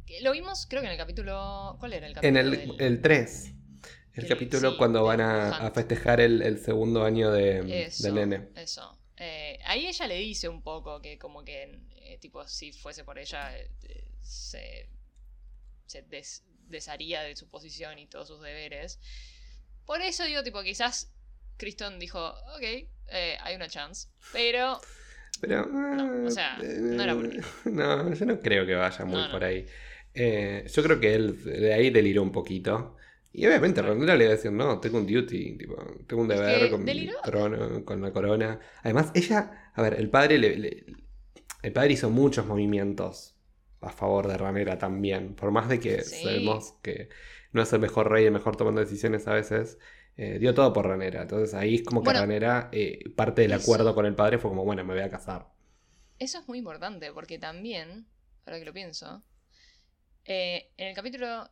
[SPEAKER 2] que Lo vimos, creo que en el capítulo. ¿Cuál era el
[SPEAKER 1] En
[SPEAKER 2] capítulo?
[SPEAKER 1] el,
[SPEAKER 2] del-
[SPEAKER 1] el 3. El capítulo
[SPEAKER 2] sí,
[SPEAKER 1] cuando van a, festejar el, el segundo año de,
[SPEAKER 2] Eso,
[SPEAKER 1] del nene.
[SPEAKER 2] Eso. Eh, ahí ella le dice un poco que como que, eh, tipo, si fuese por ella, eh, eh, se, se des- desharía de su posición y todos sus deberes. Por eso digo, tipo, quizás Criston dijo, ok, eh, hay una chance, pero
[SPEAKER 1] Pero.
[SPEAKER 2] No, o
[SPEAKER 1] eh,
[SPEAKER 2] sea, no era por.
[SPEAKER 1] No, yo no creo que vaya muy
[SPEAKER 2] No, no.
[SPEAKER 1] por ahí. Eh, yo creo que él de ahí deliró un poquito. Y obviamente. Rhaenyra le iba a decir, no, tengo un duty, tipo, tengo un deber con, mi trono, con la corona. Además, ella, a ver, el padre le, le- el padre hizo muchos movimientos a favor de Rhaenyra también. Por más de que
[SPEAKER 2] Sí.
[SPEAKER 1] sabemos que no es el mejor rey, el mejor tomando decisiones a veces, eh, dio todo por Rhaenyra. Entonces ahí es como que
[SPEAKER 2] Bueno,
[SPEAKER 1] Rhaenyra, eh, parte del
[SPEAKER 2] eso-
[SPEAKER 1] acuerdo con el padre fue como, bueno, me voy a casar.
[SPEAKER 2] eso es muy importante, porque también, ahora que lo pienso, Eh, en el capítulo.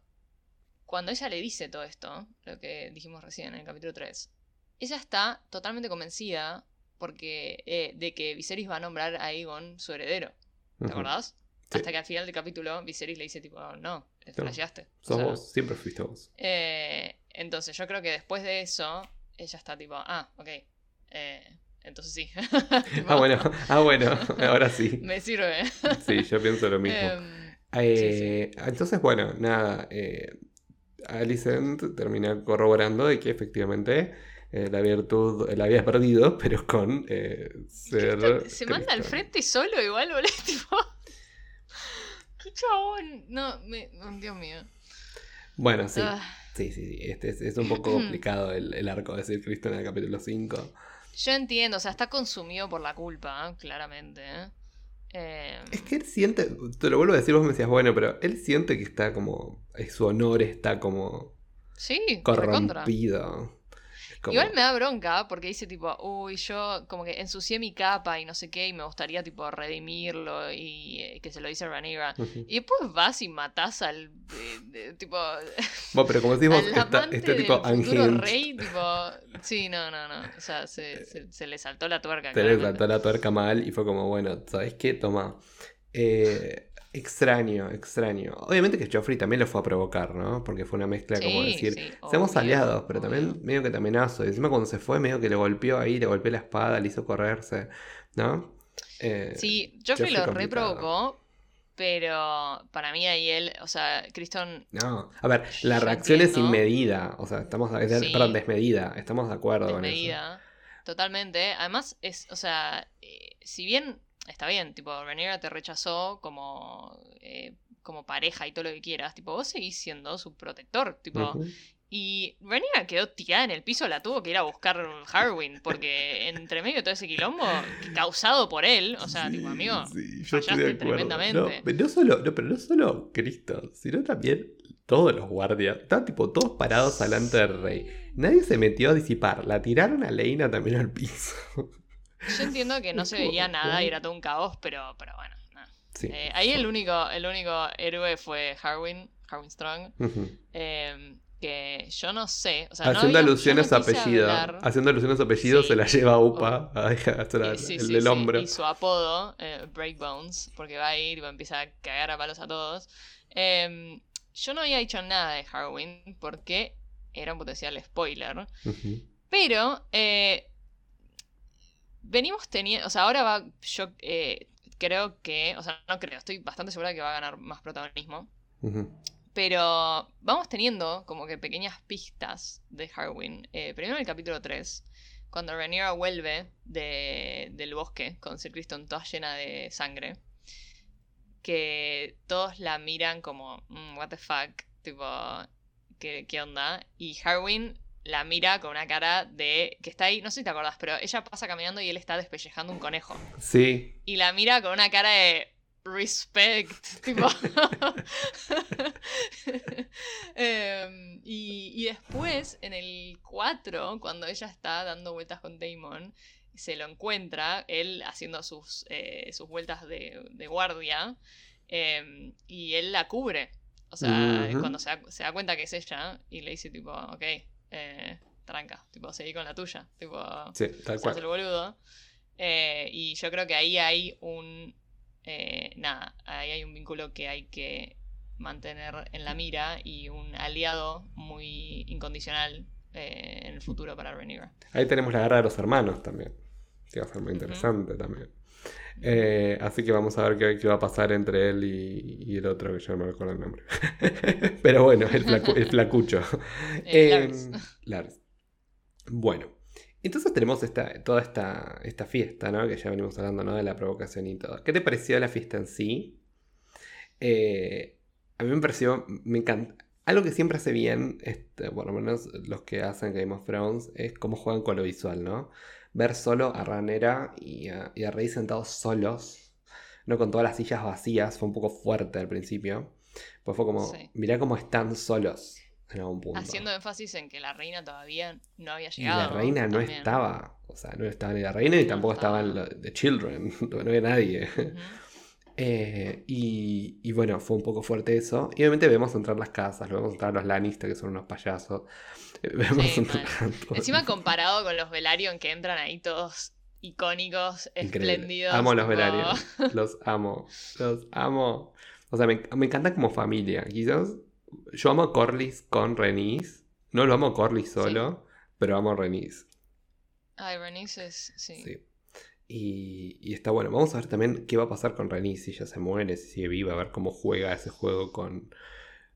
[SPEAKER 2] Cuando ella le dice todo esto, lo que dijimos recién en el capítulo 3, ella está totalmente convencida porque, de que Viserys va a nombrar a Aegon su heredero. ¿Te acordás?
[SPEAKER 1] Sí.
[SPEAKER 2] Hasta que al final del capítulo Viserys le dice tipo, no,
[SPEAKER 1] No.
[SPEAKER 2] flasheaste. O
[SPEAKER 1] Sos
[SPEAKER 2] sea,
[SPEAKER 1] vos, siempre fuiste vos.
[SPEAKER 2] eh, entonces yo creo que después de eso, ella está tipo, ah, ok. eh, entonces sí. Tipo,
[SPEAKER 1] Ah, bueno, ah, bueno, ahora sí.
[SPEAKER 2] Me sirve.
[SPEAKER 1] Sí, yo pienso lo mismo.
[SPEAKER 2] Em,
[SPEAKER 1] Eh, Entonces, bueno, nada. Alicent termina corroborando de que efectivamente eh, la virtud la había perdido, pero con eh, ser.
[SPEAKER 2] Cristo se manda al frente solo igual, boludo. Chabón. No, me... Dios mío.
[SPEAKER 1] Bueno, sí.
[SPEAKER 2] Ah,
[SPEAKER 1] Sí, sí, sí. Este es, es un poco complicado el, el arco de decir Cristo en el capítulo 5.
[SPEAKER 2] yo entiendo, o sea, está consumido por la culpa, claramente. ¿eh?
[SPEAKER 1] Es que él siente, te lo vuelvo a decir, vos me decías, bueno, pero él siente que está como, eh, su honor está como
[SPEAKER 2] sí,
[SPEAKER 1] corrompido. Como-
[SPEAKER 2] Igual me da bronca porque dice tipo, uy, yo como que ensucié mi capa y no sé qué y me gustaría tipo redimirlo y eh, que se lo dice.
[SPEAKER 1] Ujú.
[SPEAKER 2] Y después vas y matás al eh, de- tipo
[SPEAKER 1] Bueno, pero como decimos, está, este tipo unhinged,
[SPEAKER 2] rey, tipo, sí, no, no, no, o sea, se, se, se le saltó la tuerca.
[SPEAKER 1] se le saltó la tuerca mal y fue como, bueno, ¿sabes qué? Toma. Eh, extraño, extraño. Obviamente que Joffrey también lo fue a provocar, ¿no? Porque fue una mezcla como
[SPEAKER 2] Sí,
[SPEAKER 1] decir,
[SPEAKER 2] sí,
[SPEAKER 1] seamos
[SPEAKER 2] obvio,
[SPEAKER 1] aliados, pero
[SPEAKER 2] obvio.
[SPEAKER 1] también medio que te amenazo. Y encima cuando se fue, medio que le golpeó ahí, le golpeó la espada, le hizo correrse, ¿no? Eh,
[SPEAKER 2] Sí, Joffrey lo
[SPEAKER 1] Joffrey
[SPEAKER 2] reprovocó, pero para mí ahí él, o sea, Criston
[SPEAKER 1] No, a ver, la reacción es
[SPEAKER 2] entiendo.
[SPEAKER 1] inmedida, o sea, estamos, es-
[SPEAKER 2] Sí.
[SPEAKER 1] perdón, desmedida, estamos de acuerdo con eso.
[SPEAKER 2] desmedida. Totalmente. Además, es, o sea, eh, si bien está bien, tipo, Rhaenyra te rechazó como, eh, como pareja y todo lo que quieras, tipo, vos seguís siendo su protector, tipo, y Rhaenyra quedó tirada en el piso, la tuvo que ir a buscar Harwin, porque entre medio de todo ese quilombo causado por él, o sea,
[SPEAKER 1] Sí,
[SPEAKER 2] tipo, amigo,
[SPEAKER 1] sí, yo estoy de
[SPEAKER 2] tremendamente.
[SPEAKER 1] No, no solo, no, pero no solo Cristo, sino también todos los guardias. Estaban tipo todos parados delante del rey. Nadie se metió a disipar. La tiraron a Leina también al piso.
[SPEAKER 2] Yo entiendo que no se veía nada y era todo un caos, pero, pero bueno.
[SPEAKER 1] Sí.
[SPEAKER 2] Eh, ahí el único, el único héroe fue Harwin, Harwin Strong. Eh, que yo no sé. O sea, no
[SPEAKER 1] Haciendo
[SPEAKER 2] había-
[SPEAKER 1] alusión a
[SPEAKER 2] no
[SPEAKER 1] apellido. Haciendo alusión a apellido, se la lleva a Upa a dejar el,
[SPEAKER 2] sí,
[SPEAKER 1] el
[SPEAKER 2] sí,
[SPEAKER 1] del
[SPEAKER 2] sí,
[SPEAKER 1] hombro.
[SPEAKER 2] Y su apodo, eh, Breakbones, porque va a ir y va a empezar a cagar a palos a todos. Eh, yo no había dicho nada de Harwin porque era un potencial spoiler. Pero eh, venimos teniendo. O sea, ahora va. Yo eh, creo que. O sea, no creo, estoy bastante segura que va a ganar más protagonismo. Pero vamos teniendo como que pequeñas pistas de Harwin. Eh, primero en el capítulo 3, cuando Rhaenyra vuelve de- del bosque con Sir Criston toda llena de sangre. Que todos la miran como, "Mm, what the fuck, tipo, ¿qué, qué onda? Y Harwin la mira con una cara de que está ahí, no sé si te acordás, pero ella pasa caminando y él está despellejando un conejo
[SPEAKER 1] Sí.
[SPEAKER 2] y la mira con una cara de respect, tipo. Em, y, y después, en el 4, cuando ella está dando vueltas con Damon, se lo encuentra, él haciendo sus, eh, sus vueltas de, de guardia, em, y él la cubre. O sea, cuando se da, se da cuenta que es ella, y le dice tipo, ok, eh, tranca, tipo, seguí con la tuya, tipo,
[SPEAKER 1] Sí, tal
[SPEAKER 2] hace el
[SPEAKER 1] cual.
[SPEAKER 2] boludo. Eh, y yo creo que ahí hay un. eh, nada, ahí hay un vínculo que hay que mantener en la mira y un aliado muy incondicional eh, en el futuro para Rhaenyra.
[SPEAKER 1] Ahí tenemos la guerra de los hermanos también. Que va a ser muy interesante también. Eh, así que vamos a ver qué, qué va a pasar entre él y, y el otro, que yo no me recuerdo el nombre. Pero bueno, el, flacu- el flacucho.
[SPEAKER 2] Eh,
[SPEAKER 1] Eh,
[SPEAKER 2] Lars.
[SPEAKER 1] Lars. Bueno, entonces tenemos esta, toda esta, esta fiesta, ¿no? Que ya venimos hablando, ¿no? De la provocación y todo. ¿Qué te pareció la fiesta en sí? Eh, a mí me pareció, me encanta. Algo que siempre hace bien, este, por lo menos los que hacen Game of Thrones, es cómo juegan con lo visual, ¿no? Ver solo a Ranera y a, y a Rey sentados solos, no con todas las sillas vacías, fue un poco fuerte al principio. Pues fue como,
[SPEAKER 2] Sí.
[SPEAKER 1] mirá cómo están solos en algún punto.
[SPEAKER 2] Haciendo énfasis en que la reina todavía no había
[SPEAKER 1] Y
[SPEAKER 2] llegado.
[SPEAKER 1] la reina no
[SPEAKER 2] también.
[SPEAKER 1] estaba. O sea, no estaba ni la reina ni
[SPEAKER 2] No
[SPEAKER 1] tampoco
[SPEAKER 2] estaba.
[SPEAKER 1] estaban los The Children. No había nadie. Eh, y, y bueno, fue un poco fuerte eso. Y obviamente vemos entrar las casas, luego vemos entrar los Lannister, que son unos payasos. Vemos
[SPEAKER 2] Sí. Encima comparado con los Velaryon que entran ahí todos icónicos,
[SPEAKER 1] Increíble.
[SPEAKER 2] espléndidos.
[SPEAKER 1] Amo a los Velaryon. Los amo. Los amo. O sea, me, me encantan como familia. Quizás yo amo a Corlys con Renis. No lo amo a Corlys solo, pero amo a Renis.
[SPEAKER 2] Ay, Bernice es. Sí.
[SPEAKER 1] Sí. Y, y está bueno. Vamos a ver también qué va a pasar con Renis si ella se muere, si sigue viva, a ver cómo juega ese juego con.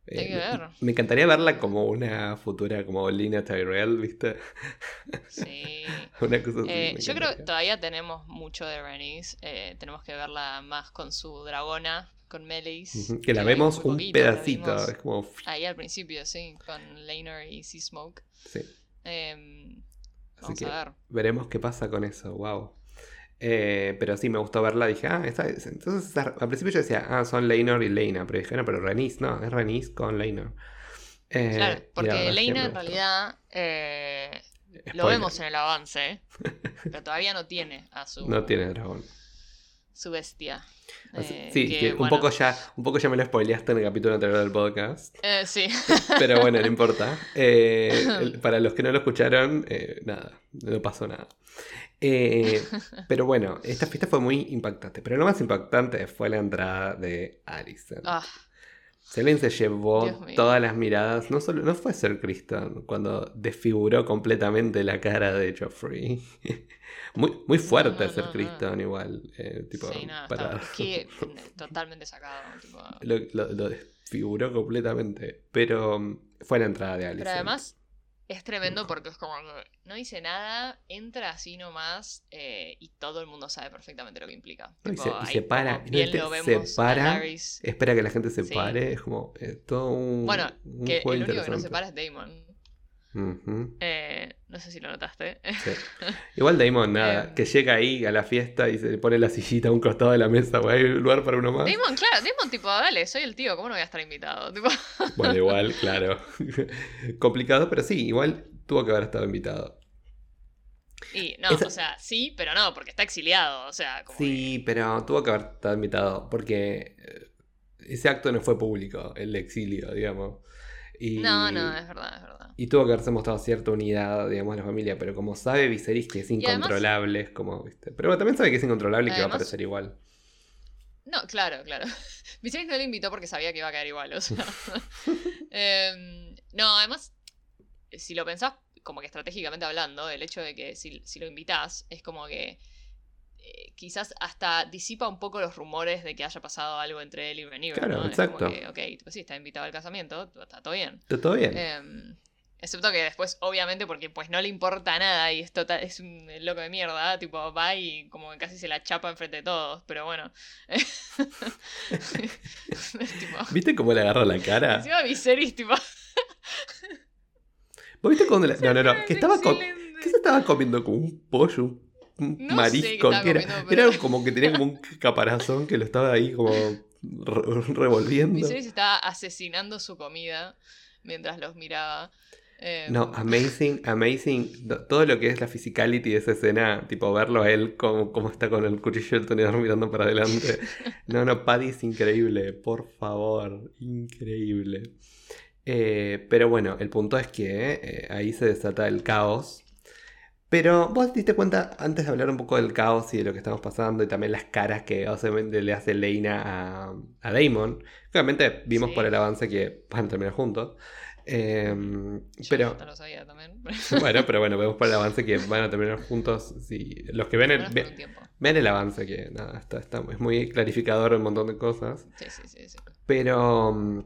[SPEAKER 1] Eh,
[SPEAKER 2] Hay que
[SPEAKER 1] me-
[SPEAKER 2] ver.
[SPEAKER 1] Me encantaría verla como una futura, como Lina Tyrell, ¿viste?
[SPEAKER 2] Sí.
[SPEAKER 1] una cosa así.
[SPEAKER 2] Eh, yo creo que todavía tenemos mucho de Rhaenys. eh, tenemos que verla más con su dragona, con Melis.
[SPEAKER 1] Que la vemos un
[SPEAKER 2] poquito,
[SPEAKER 1] pedacito.
[SPEAKER 2] vimos
[SPEAKER 1] Es como.
[SPEAKER 2] Ahí al principio, sí, con Laenor y Seasmoke.
[SPEAKER 1] Sí.
[SPEAKER 2] Em,
[SPEAKER 1] Así
[SPEAKER 2] vamos
[SPEAKER 1] que
[SPEAKER 2] a ver.
[SPEAKER 1] veremos qué pasa con eso. Wow. Eh, pero sí, me gustó verla. Dije, ah, esta es. Entonces, al principio yo decía, ah, son Leinor y Leina. Pero dije, no, pero Renis, no, es Renis con Leinor. Eh,
[SPEAKER 2] Claro, porque Leina en realidad eh, lo vemos en el avance, pero todavía no tiene a su,
[SPEAKER 1] No tiene dragón.
[SPEAKER 2] su bestia.
[SPEAKER 1] Así- sí,
[SPEAKER 2] que,
[SPEAKER 1] que un, poco ya, un poco ya me lo spoileaste en el capítulo anterior del podcast.
[SPEAKER 2] sí.
[SPEAKER 1] Pero bueno, no importa. Para los que no lo escucharon, nada, no pasó nada. Eh, pero bueno, esta fiesta fue muy impactante. Pero lo más impactante fue la entrada de Alison.
[SPEAKER 2] Ah,
[SPEAKER 1] Selene se llevó todas las miradas. No solo no fue Ser Criston cuando desfiguró completamente la cara de Joffrey. muy, muy fuerte
[SPEAKER 2] No, no,
[SPEAKER 1] Ser
[SPEAKER 2] no,
[SPEAKER 1] igual. eh, tipo,
[SPEAKER 2] sí, no,
[SPEAKER 1] para-
[SPEAKER 2] que- totalmente sacado. tipo.
[SPEAKER 1] lo, lo- lo desfiguró completamente. Pero mm, fue la entrada de Alison.
[SPEAKER 2] Pero además es tremendo porque es como que no dice nada, entra así nomás eh, y todo el mundo sabe perfectamente lo que implica.
[SPEAKER 1] No, y se- y se para,
[SPEAKER 2] bien
[SPEAKER 1] este
[SPEAKER 2] lo vemos
[SPEAKER 1] para. Espera que la gente se
[SPEAKER 2] Sí.
[SPEAKER 1] pare. Es como eh, todo un.
[SPEAKER 2] Bueno,
[SPEAKER 1] un
[SPEAKER 2] que el único que no se para es Damon. Eh, no sé si lo notaste.
[SPEAKER 1] sí. Igual Damon, nada,
[SPEAKER 2] Em.
[SPEAKER 1] que llega ahí a la fiesta y se pone la sillita a un costado de la mesa, güey, hay lugar para uno más.
[SPEAKER 2] Damon, claro, Damon tipo, dale, soy el tío, ¿cómo no voy a estar invitado? Tipo,
[SPEAKER 1] Bueno, igual, claro. Complicado, pero sí, igual tuvo que haber estado invitado.
[SPEAKER 2] y no,
[SPEAKER 1] Esa-
[SPEAKER 2] o sea, sí, pero no, porque está exiliado, o sea, como
[SPEAKER 1] Sí, pero tuvo que haber estado invitado porque eh, ese acto no fue público, el exilio, digamos. Y,
[SPEAKER 2] No, no, es verdad, es verdad.
[SPEAKER 1] Y tuvo que haberse mostrado cierta unidad, digamos, de la familia, pero como sabe Viserys que es
[SPEAKER 2] además-
[SPEAKER 1] incontrolable, es como, ¿viste? Pero también sabe que es incontrolable y que va a aparecer igual.
[SPEAKER 2] No, claro, claro. Viserys no lo invitó porque sabía que iba a caer igual, o sea. Em, no, además, si lo pensás, como que estratégicamente hablando, el hecho de que si, si lo invitás, es como que eh, quizás hasta disipa un poco los rumores de que haya pasado algo entre él y Rhaenyra,
[SPEAKER 1] Claro,
[SPEAKER 2] ¿no?
[SPEAKER 1] exacto.
[SPEAKER 2] Es como que, ok, tipo, sí, está invitado al casamiento, está todo bien.
[SPEAKER 1] Está todo bien.
[SPEAKER 2] Em, excepto que después, obviamente, porque pues no le importa nada y es, total, es un loco de mierda, tipo, va y como que casi se la chapa enfrente de todos, pero bueno. Tipo,
[SPEAKER 1] ¿Viste cómo le agarra la cara?
[SPEAKER 2] encima Viserys, tipo,
[SPEAKER 1] ¿Vos viste cuando le... No, no, no, que
[SPEAKER 2] es
[SPEAKER 1] estaba. ¿Qué se estaba comiendo? Como un pollo, un-
[SPEAKER 2] sé
[SPEAKER 1] marisco.
[SPEAKER 2] qué
[SPEAKER 1] era,
[SPEAKER 2] comiendo, pero-
[SPEAKER 1] era como que tenía como un caparazón que lo estaba ahí como re- revolviendo.
[SPEAKER 2] Viserys estaba asesinando su comida mientras los miraba. Em,
[SPEAKER 1] No, amazing, amazing. Todo lo que es la physicality de esa escena, tipo verlo a él como, como está con el cuchillo del tenedor mirando para adelante. No, no, Paddy es increíble, por favor, increíble. Eh, pero bueno, el punto es que eh, ahí se desata el caos. Pero vos te diste cuenta, antes de hablar un poco del caos y de lo que estamos pasando, y también las caras que obviamente le hace Leina a, a Damon. Obviamente vimos
[SPEAKER 2] Sí.
[SPEAKER 1] por el avance que van a terminar juntos. Em,
[SPEAKER 2] yo
[SPEAKER 1] pero
[SPEAKER 2] no lo sabía también.
[SPEAKER 1] bueno, pero bueno, vemos por el avance que van a terminar juntos. Sí, los que ven el, ve- ven el avance, que nada, está, está- es muy clarificador un montón de cosas.
[SPEAKER 2] Sí, sí, sí. sí.
[SPEAKER 1] Pero mm,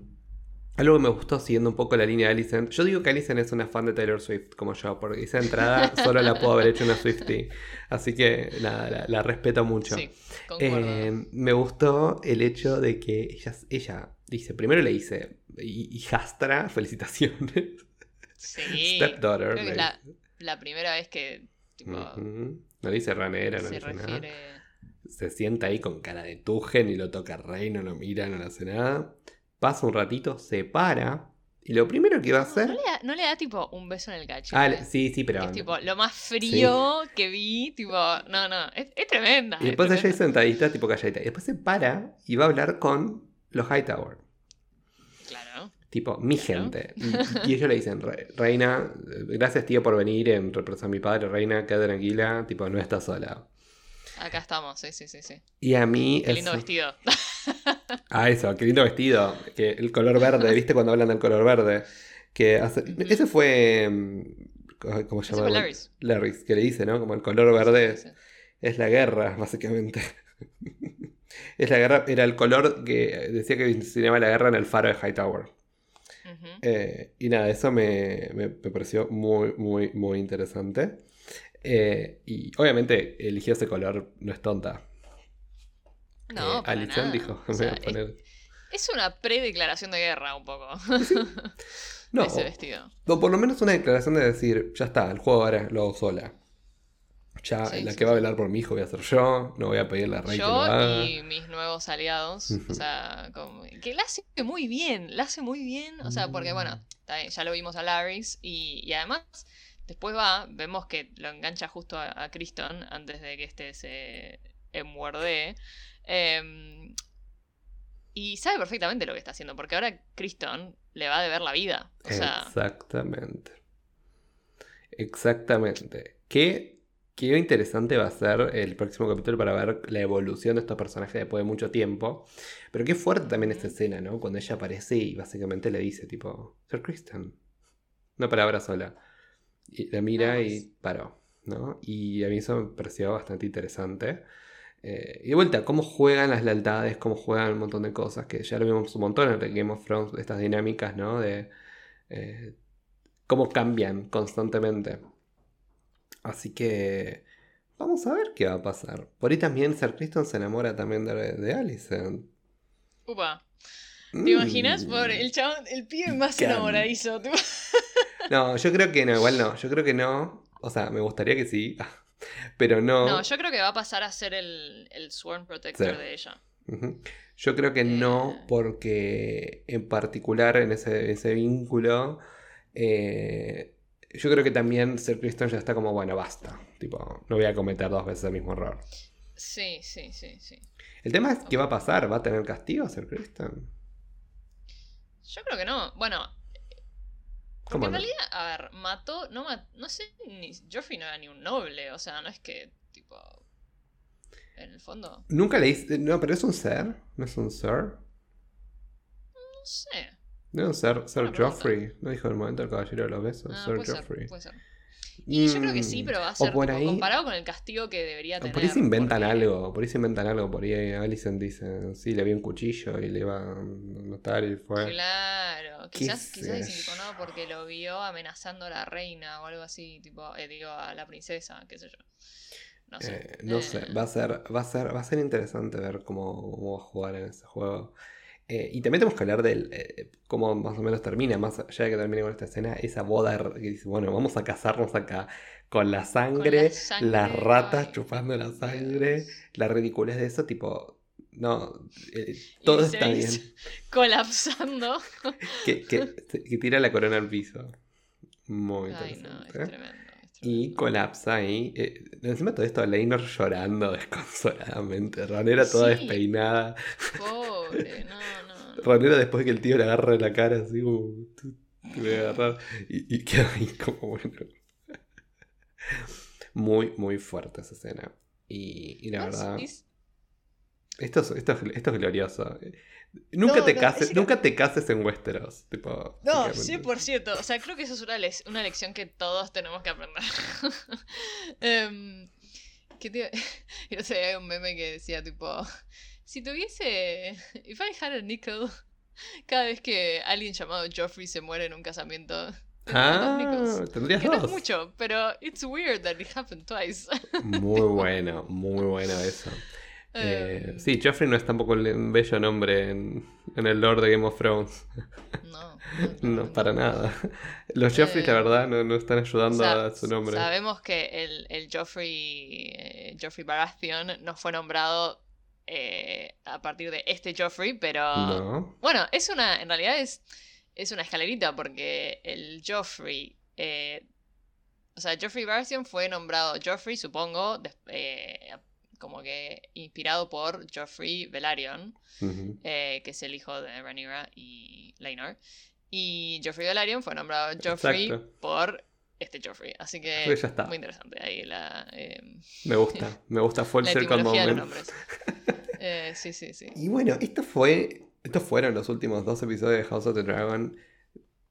[SPEAKER 1] algo que me gustó siguiendo un poco la línea de Alicent. Yo digo que Alicent es una fan de Taylor Swift, como yo, porque esa entrada solo la puedo haber hecho una Swiftie. Así que nada, la, la respeto mucho.
[SPEAKER 2] Sí.
[SPEAKER 1] Eh, me gustó el hecho de que ella, ella dice, primero le dice, "Hi- hijastra, felicitaciones.
[SPEAKER 2] sí.
[SPEAKER 1] Stepdaughter.
[SPEAKER 2] Creo que
[SPEAKER 1] le
[SPEAKER 2] es la, primera vez que tipo.
[SPEAKER 1] No dice ranera, no
[SPEAKER 2] se
[SPEAKER 1] dice nada. Se sienta ahí con cara de tujen y lo toca rey, no lo mira, no le hace nada. Pasa un ratito, se para Y lo primero que iba a hacer.
[SPEAKER 2] no le, da, no le da tipo un beso en el cachete.
[SPEAKER 1] Ah, sí, sí, pero.
[SPEAKER 2] Es tipo lo más frío que vi, tipo, no, no, es, es tremenda.
[SPEAKER 1] Y
[SPEAKER 2] es
[SPEAKER 1] después ella ahí
[SPEAKER 2] tremenda.
[SPEAKER 1] sentadita, tipo calladita. Y después se para y va a hablar con los Hightower.
[SPEAKER 2] Claro.
[SPEAKER 1] Tipo, mi
[SPEAKER 2] Claro.
[SPEAKER 1] gente. Y, ellos le dicen, "Re- Reina, gracias tío por venir en representación a mi padre. Reina, quédate tranquila. Tipo, no estás sola.
[SPEAKER 2] Acá estamos, sí, sí, sí, sí.
[SPEAKER 1] Y a mí...
[SPEAKER 2] Qué lindo
[SPEAKER 1] eso-
[SPEAKER 2] vestido.
[SPEAKER 1] Ah, eso, qué lindo vestido. Que el color verde, ¿viste cuando hablan del color verde? Que hace-. Ese fue... mm, ¿Cómo se llama?
[SPEAKER 2] fue Larry's.
[SPEAKER 1] Larry's, que le dice, ¿no? Como el color verde
[SPEAKER 2] Sí, sí.
[SPEAKER 1] es la guerra, básicamente. Es la guerra, era el color que decía que enseñaba la guerra en el faro de Hightower. Eh, y nada, eso me, me- me pareció muy, muy, muy interesante. Eh, y obviamente eligió ese color, no es tonta.
[SPEAKER 2] No,
[SPEAKER 1] Eh,
[SPEAKER 2] para
[SPEAKER 1] Alison
[SPEAKER 2] nada.
[SPEAKER 1] dijo,
[SPEAKER 2] O
[SPEAKER 1] me
[SPEAKER 2] sea,
[SPEAKER 1] voy a poner...
[SPEAKER 2] es, es una predeclaración de guerra un poco.
[SPEAKER 1] No,
[SPEAKER 2] ese vestido.
[SPEAKER 1] o por lo menos una declaración de decir, ya está, el juego ahora lo hago sola. Ya,
[SPEAKER 2] Sí,
[SPEAKER 1] la
[SPEAKER 2] sí,
[SPEAKER 1] que va a velar por mi hijo voy a ser yo, no voy a pedirle a Rey que lo
[SPEAKER 2] Yo
[SPEAKER 1] haga.
[SPEAKER 2] y mis nuevos aliados, o sea, como- que la hace muy bien, la hace muy bien, o sea, porque bueno,
[SPEAKER 1] Mm.
[SPEAKER 2] ya lo vimos a Larry's y, y además después va, vemos que lo engancha justo a, a Criston antes de que este se muerde y sabe perfectamente lo que está haciendo, porque ahora Criston le va a deber la vida, o sea,
[SPEAKER 1] Exactamente. Exactamente. Qué, qué interesante va a ser el próximo capítulo para ver la evolución de estos personajes después de mucho tiempo. Pero qué fuerte también esta escena, ¿no? Cuando ella aparece y básicamente le dice, tipo, Sir Kristen. Una palabra sola. Y la mira y paró, ¿no? Y a mí eso me pareció bastante interesante. Eh, y de vuelta, cómo juegan las lealtades, cómo juegan un montón de cosas, que ya lo vimos un montón en Game of Thrones, estas dinámicas, ¿no? De eh, cómo cambian constantemente. Así que vamos a ver qué va a pasar. Por ahí también Sir Kristen se enamora también de, de Alicent.
[SPEAKER 2] upa. ¿Te
[SPEAKER 1] Mm.
[SPEAKER 2] imaginas? El chabón, el pibe más
[SPEAKER 1] Can.
[SPEAKER 2] enamoradizo.
[SPEAKER 1] No, yo creo que no, igual no. Yo creo que no. O sea, me gustaría que sí. Pero no.
[SPEAKER 2] No, yo creo que va a pasar a ser el, el Sworn Protector
[SPEAKER 1] Sí.
[SPEAKER 2] de ella.
[SPEAKER 1] Yo creo que no,
[SPEAKER 2] Eh.
[SPEAKER 1] porque en particular en ese, ese vínculo, eh, yo creo que también Sir Kristen ya está como, bueno, basta. Tipo, no voy a cometer dos veces el mismo error.
[SPEAKER 2] Sí, sí, sí, sí.
[SPEAKER 1] El tema es qué va a pasar, ¿va a tener castigo Sir Kristen?
[SPEAKER 2] Yo creo que no. Bueno, porque
[SPEAKER 1] ¿Cómo
[SPEAKER 2] en
[SPEAKER 1] no?
[SPEAKER 2] realidad, a ver, mató, no ma- no sé, ni Joffrey no era ni un noble, o sea, no es que, tipo, en el fondo,
[SPEAKER 1] Nunca le dice, no, pero es un ser, no es un Sir.
[SPEAKER 2] no sé.
[SPEAKER 1] No Sir, Sir
[SPEAKER 2] pregunta.
[SPEAKER 1] Joffrey. No dijo en el momento el caballero de los besos,
[SPEAKER 2] Ah,
[SPEAKER 1] Sir Joffrey.
[SPEAKER 2] ser. Y yo creo que sí,
[SPEAKER 1] Mm,
[SPEAKER 2] pero va a ser
[SPEAKER 1] por
[SPEAKER 2] tipo,
[SPEAKER 1] ahí-
[SPEAKER 2] comparado con el castigo que debería tener.
[SPEAKER 1] por ahí se inventan
[SPEAKER 2] porque-
[SPEAKER 1] algo, por ahí se inventan algo, por ahí Alicent dice, sí, le vi un cuchillo y le iba a notar y fue...
[SPEAKER 2] Claro,
[SPEAKER 1] ¿Qué
[SPEAKER 2] quizás, quizás dicen tipo, no, porque lo vio amenazando a la reina o algo así, tipo, eh, digo, a la princesa, qué sé yo. No sé.
[SPEAKER 1] Eh, no sé,
[SPEAKER 2] Eh,
[SPEAKER 1] va a ser, va a ser, va a ser interesante ver cómo, cómo va a jugar en ese juego. Eh, y también tenemos que hablar del eh, cómo más o menos termina, más allá de que termine con esta escena, esa boda que dice, bueno, vamos a casarnos acá con la sangre,
[SPEAKER 2] sangre,
[SPEAKER 1] las ratas
[SPEAKER 2] ay,
[SPEAKER 1] chupando la
[SPEAKER 2] Dios.
[SPEAKER 1] sangre, la ridiculez de eso, tipo, no, eh, todo está bien.
[SPEAKER 2] Colapsando.
[SPEAKER 1] Que, que, que tira la corona al piso. Muy
[SPEAKER 2] Ay, no, es tremendo.
[SPEAKER 1] Y colapsa ahí. Eh, encima todo esto, Leinor llorando desconsoladamente. Ranera toda
[SPEAKER 2] Sí.
[SPEAKER 1] despeinada.
[SPEAKER 2] Pobre, no, no. no.
[SPEAKER 1] Ranera después que el tío le agarra la cara así como. "Tú Te voy a agarrar. Y, y queda ahí como bueno. Muy, muy fuerte esa escena. Y, y la
[SPEAKER 2] No,
[SPEAKER 1] verdad.
[SPEAKER 2] es-
[SPEAKER 1] Esto es, esto, es, esto es glorioso. Nunca,
[SPEAKER 2] No,
[SPEAKER 1] te
[SPEAKER 2] no,
[SPEAKER 1] cases,
[SPEAKER 2] es-
[SPEAKER 1] nunca te cases en Westeros. Tipo,
[SPEAKER 2] No,
[SPEAKER 1] básicamente.
[SPEAKER 2] 100%. O sea, creo que eso es una, lec- una lección que todos tenemos que aprender. Em, ¿qué te... Yo sé, hay un meme que decía tipo, si tuviese... If I had a nickel, cada vez que alguien llamado Joffrey se muere en un casamiento... dos
[SPEAKER 1] Ah, tendrías
[SPEAKER 2] Que no es
[SPEAKER 1] dos.
[SPEAKER 2] mucho, pero it's weird that it happened twice.
[SPEAKER 1] Muy bueno, muy bueno eso. Eh,
[SPEAKER 2] Em,
[SPEAKER 1] sí, Joffrey no es tampoco un bello nombre en, en el lore de Game of Thrones.
[SPEAKER 2] No,
[SPEAKER 1] No, para nada. Los Joffrey, la
[SPEAKER 2] Eh,
[SPEAKER 1] verdad, no, no están ayudando a su nombre.
[SPEAKER 2] Sabemos que el, el Joffrey, eh, Joffrey Baratheon no fue nombrado eh, a partir de este Joffrey, pero
[SPEAKER 1] No.
[SPEAKER 2] bueno, es una, en realidad es, es una escalerita porque el Joffrey. eh, o sea, Joffrey Baratheon fue nombrado Joffrey, supongo, eh, como que inspirado por Joffrey Velaryon, que es el hijo de Rhaenyra y Laenor. Y Joffrey Velaryon fue nombrado Joffrey
[SPEAKER 1] Exacto.
[SPEAKER 2] por este Joffrey. Así que
[SPEAKER 1] Pues ya está.
[SPEAKER 2] muy interesante ahí la, eh,
[SPEAKER 1] Me gusta, me gusta Full
[SPEAKER 2] la
[SPEAKER 1] Circle Moment.
[SPEAKER 2] Eh, sí, sí, sí.
[SPEAKER 1] Y bueno, esto fue. Estos fueron los últimos dos episodios de House of the Dragon.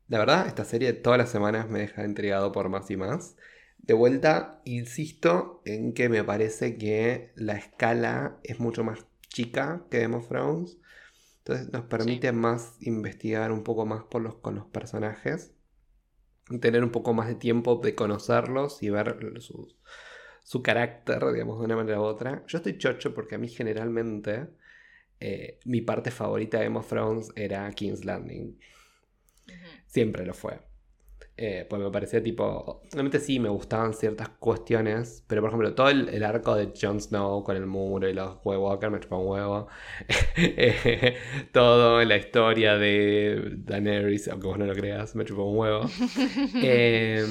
[SPEAKER 1] La verdad, esta serie todas las semanas me deja intrigado por más y más. De vuelta, insisto en que me parece que la escala es mucho más chica que Game of Thrones. Entonces nos permite más investigar un poco más por los, con los personajes. Tener un poco más de tiempo de conocerlos y ver sus, su carácter, digamos, de una manera u otra. Yo estoy chocho porque a mí generalmente eh, mi parte favorita de Game of Thrones era King's Landing. Siempre lo fue. Eh, pues me parecía tipo. Realmente sí me gustaban ciertas cuestiones. Pero por ejemplo, todo el, el arco de Jon Snow con el muro y los White Walker me chupa un huevo. Eh, todo la historia de Daenerys, aunque vos no lo creas, me chupa un huevo. Eh,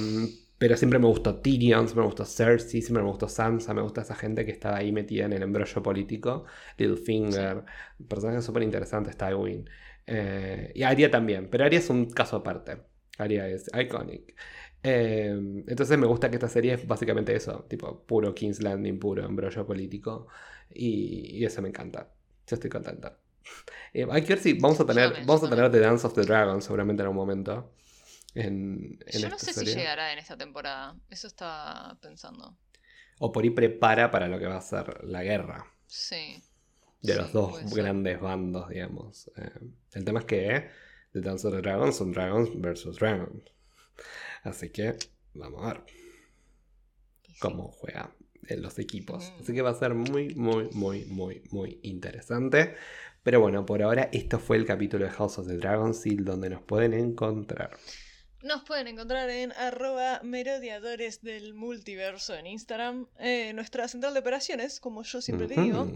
[SPEAKER 1] pero siempre me gustó Tyrion, siempre me gustó Cersei, siempre me gustó Sansa, me gusta esa gente que estaba ahí metida en el embrollo político. Littlefinger, personajes súper interesantes, Tywin. Eh, y Arya también, pero Arya es un caso aparte. Arya es iconic. Eh, entonces me gusta que esta serie es básicamente eso, tipo puro King's Landing, puro embrollo político. Y, y eso me encanta. Yo estoy contenta. Eh, hay que ver si vamos a tener, vamos a tener The Dance of the Dragon seguramente en algún momento. En, en
[SPEAKER 2] Yo no sé si llegará en esta temporada. Eso estaba pensando.
[SPEAKER 1] O por ahí prepara para lo que va a ser la guerra
[SPEAKER 2] Sí.
[SPEAKER 1] de
[SPEAKER 2] Sí,
[SPEAKER 1] los dos grandes bandos, digamos. Eh, el tema es que The Dance of the Dragons son Dragons versus Dragons. Así que vamos a ver
[SPEAKER 2] sí.
[SPEAKER 1] cómo juegan los equipos.
[SPEAKER 2] Mm.
[SPEAKER 1] Así que va a ser muy, muy, muy, muy, muy interesante. Pero bueno, por ahora esto fue el capítulo de House of the Dragon Seal donde nos pueden encontrar.
[SPEAKER 2] Nos pueden encontrar en arroba merodiadores del multiverso en Instagram. Eh, nuestra central de operaciones, como yo siempre te digo.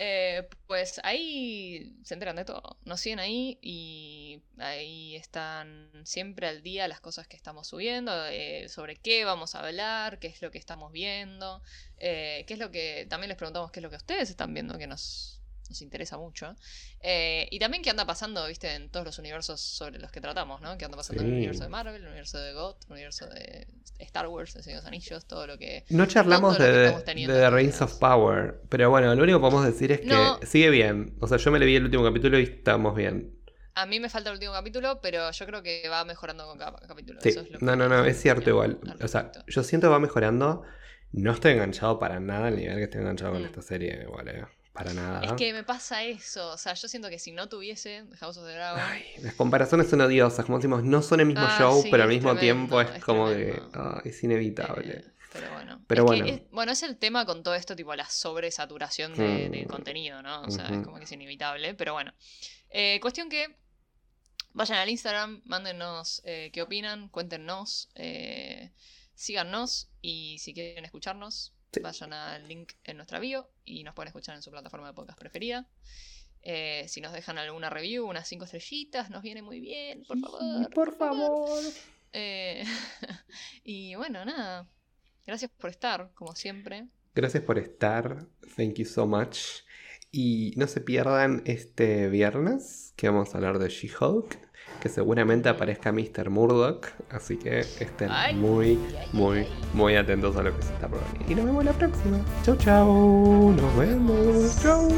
[SPEAKER 2] Eh, pues ahí se enteran de todo. Nos siguen ahí y ahí están siempre al día las cosas que estamos subiendo, eh, sobre qué vamos a hablar, qué es lo que estamos viendo, eh, qué es lo que también les preguntamos qué es lo que ustedes están viendo que nos, nos interesa mucho. Eh, y también qué anda pasando, viste, en todos los universos sobre los que tratamos, ¿no? Qué anda pasando en el universo de Marvel, el universo de God, el universo de Star Wars, de Señor de los Anillos, todo lo que
[SPEAKER 1] No charlamos
[SPEAKER 2] lo que
[SPEAKER 1] de, de The Rings of Power, pero bueno, lo único que podemos decir es que
[SPEAKER 2] No.
[SPEAKER 1] sigue bien. O sea, yo me le vi el último capítulo y estamos bien.
[SPEAKER 2] A mí me falta el último capítulo, pero yo creo que va mejorando con cada capítulo.
[SPEAKER 1] Sí,
[SPEAKER 2] Eso es lo que
[SPEAKER 1] no, no, no, es cierto igual.
[SPEAKER 2] al
[SPEAKER 1] O sea, yo siento que va mejorando. No estoy enganchado para nada al nivel que estoy enganchado con
[SPEAKER 2] Mm.
[SPEAKER 1] esta serie, igual, eh. Para nada.
[SPEAKER 2] Es que me pasa eso. O sea, yo siento que si no tuviese House of the Dragon.
[SPEAKER 1] Ay, las comparaciones son odiosas. Como decimos, no son el mismo
[SPEAKER 2] Ah,
[SPEAKER 1] show,
[SPEAKER 2] sí,
[SPEAKER 1] pero al mismo
[SPEAKER 2] tremendo,
[SPEAKER 1] tiempo es,
[SPEAKER 2] es
[SPEAKER 1] como que ah, es inevitable.
[SPEAKER 2] eh, pero bueno.
[SPEAKER 1] Pero
[SPEAKER 2] Es
[SPEAKER 1] bueno.
[SPEAKER 2] que es, bueno, es el tema con todo esto, tipo la sobresaturación de, de
[SPEAKER 1] Mm.
[SPEAKER 2] contenido, ¿no? O sea, es como que es inevitable. Pero bueno. Eh, cuestión que vayan al Instagram, mándenos eh, qué opinan, cuéntenos, síganos y si quieren escucharnos,
[SPEAKER 1] Sí.
[SPEAKER 2] vayan al link en nuestra bio y nos pueden escuchar en su plataforma de podcast preferida. Eh, si nos dejan alguna review, unas 5 estrellitas, nos viene muy bien, por favor.
[SPEAKER 1] por favor.
[SPEAKER 2] Eh, y bueno, nada. Gracias por estar, como siempre.
[SPEAKER 1] Gracias por estar. Thank you so much. Y no se pierdan este viernes que vamos a hablar de She-Hulk. Que seguramente aparezca Mr. Murdoch. Así que estén
[SPEAKER 2] Ay.
[SPEAKER 1] muy, muy, muy atentos a lo que se está venir. Y nos vemos la próxima. Chau, chau. Nos vemos. Chau.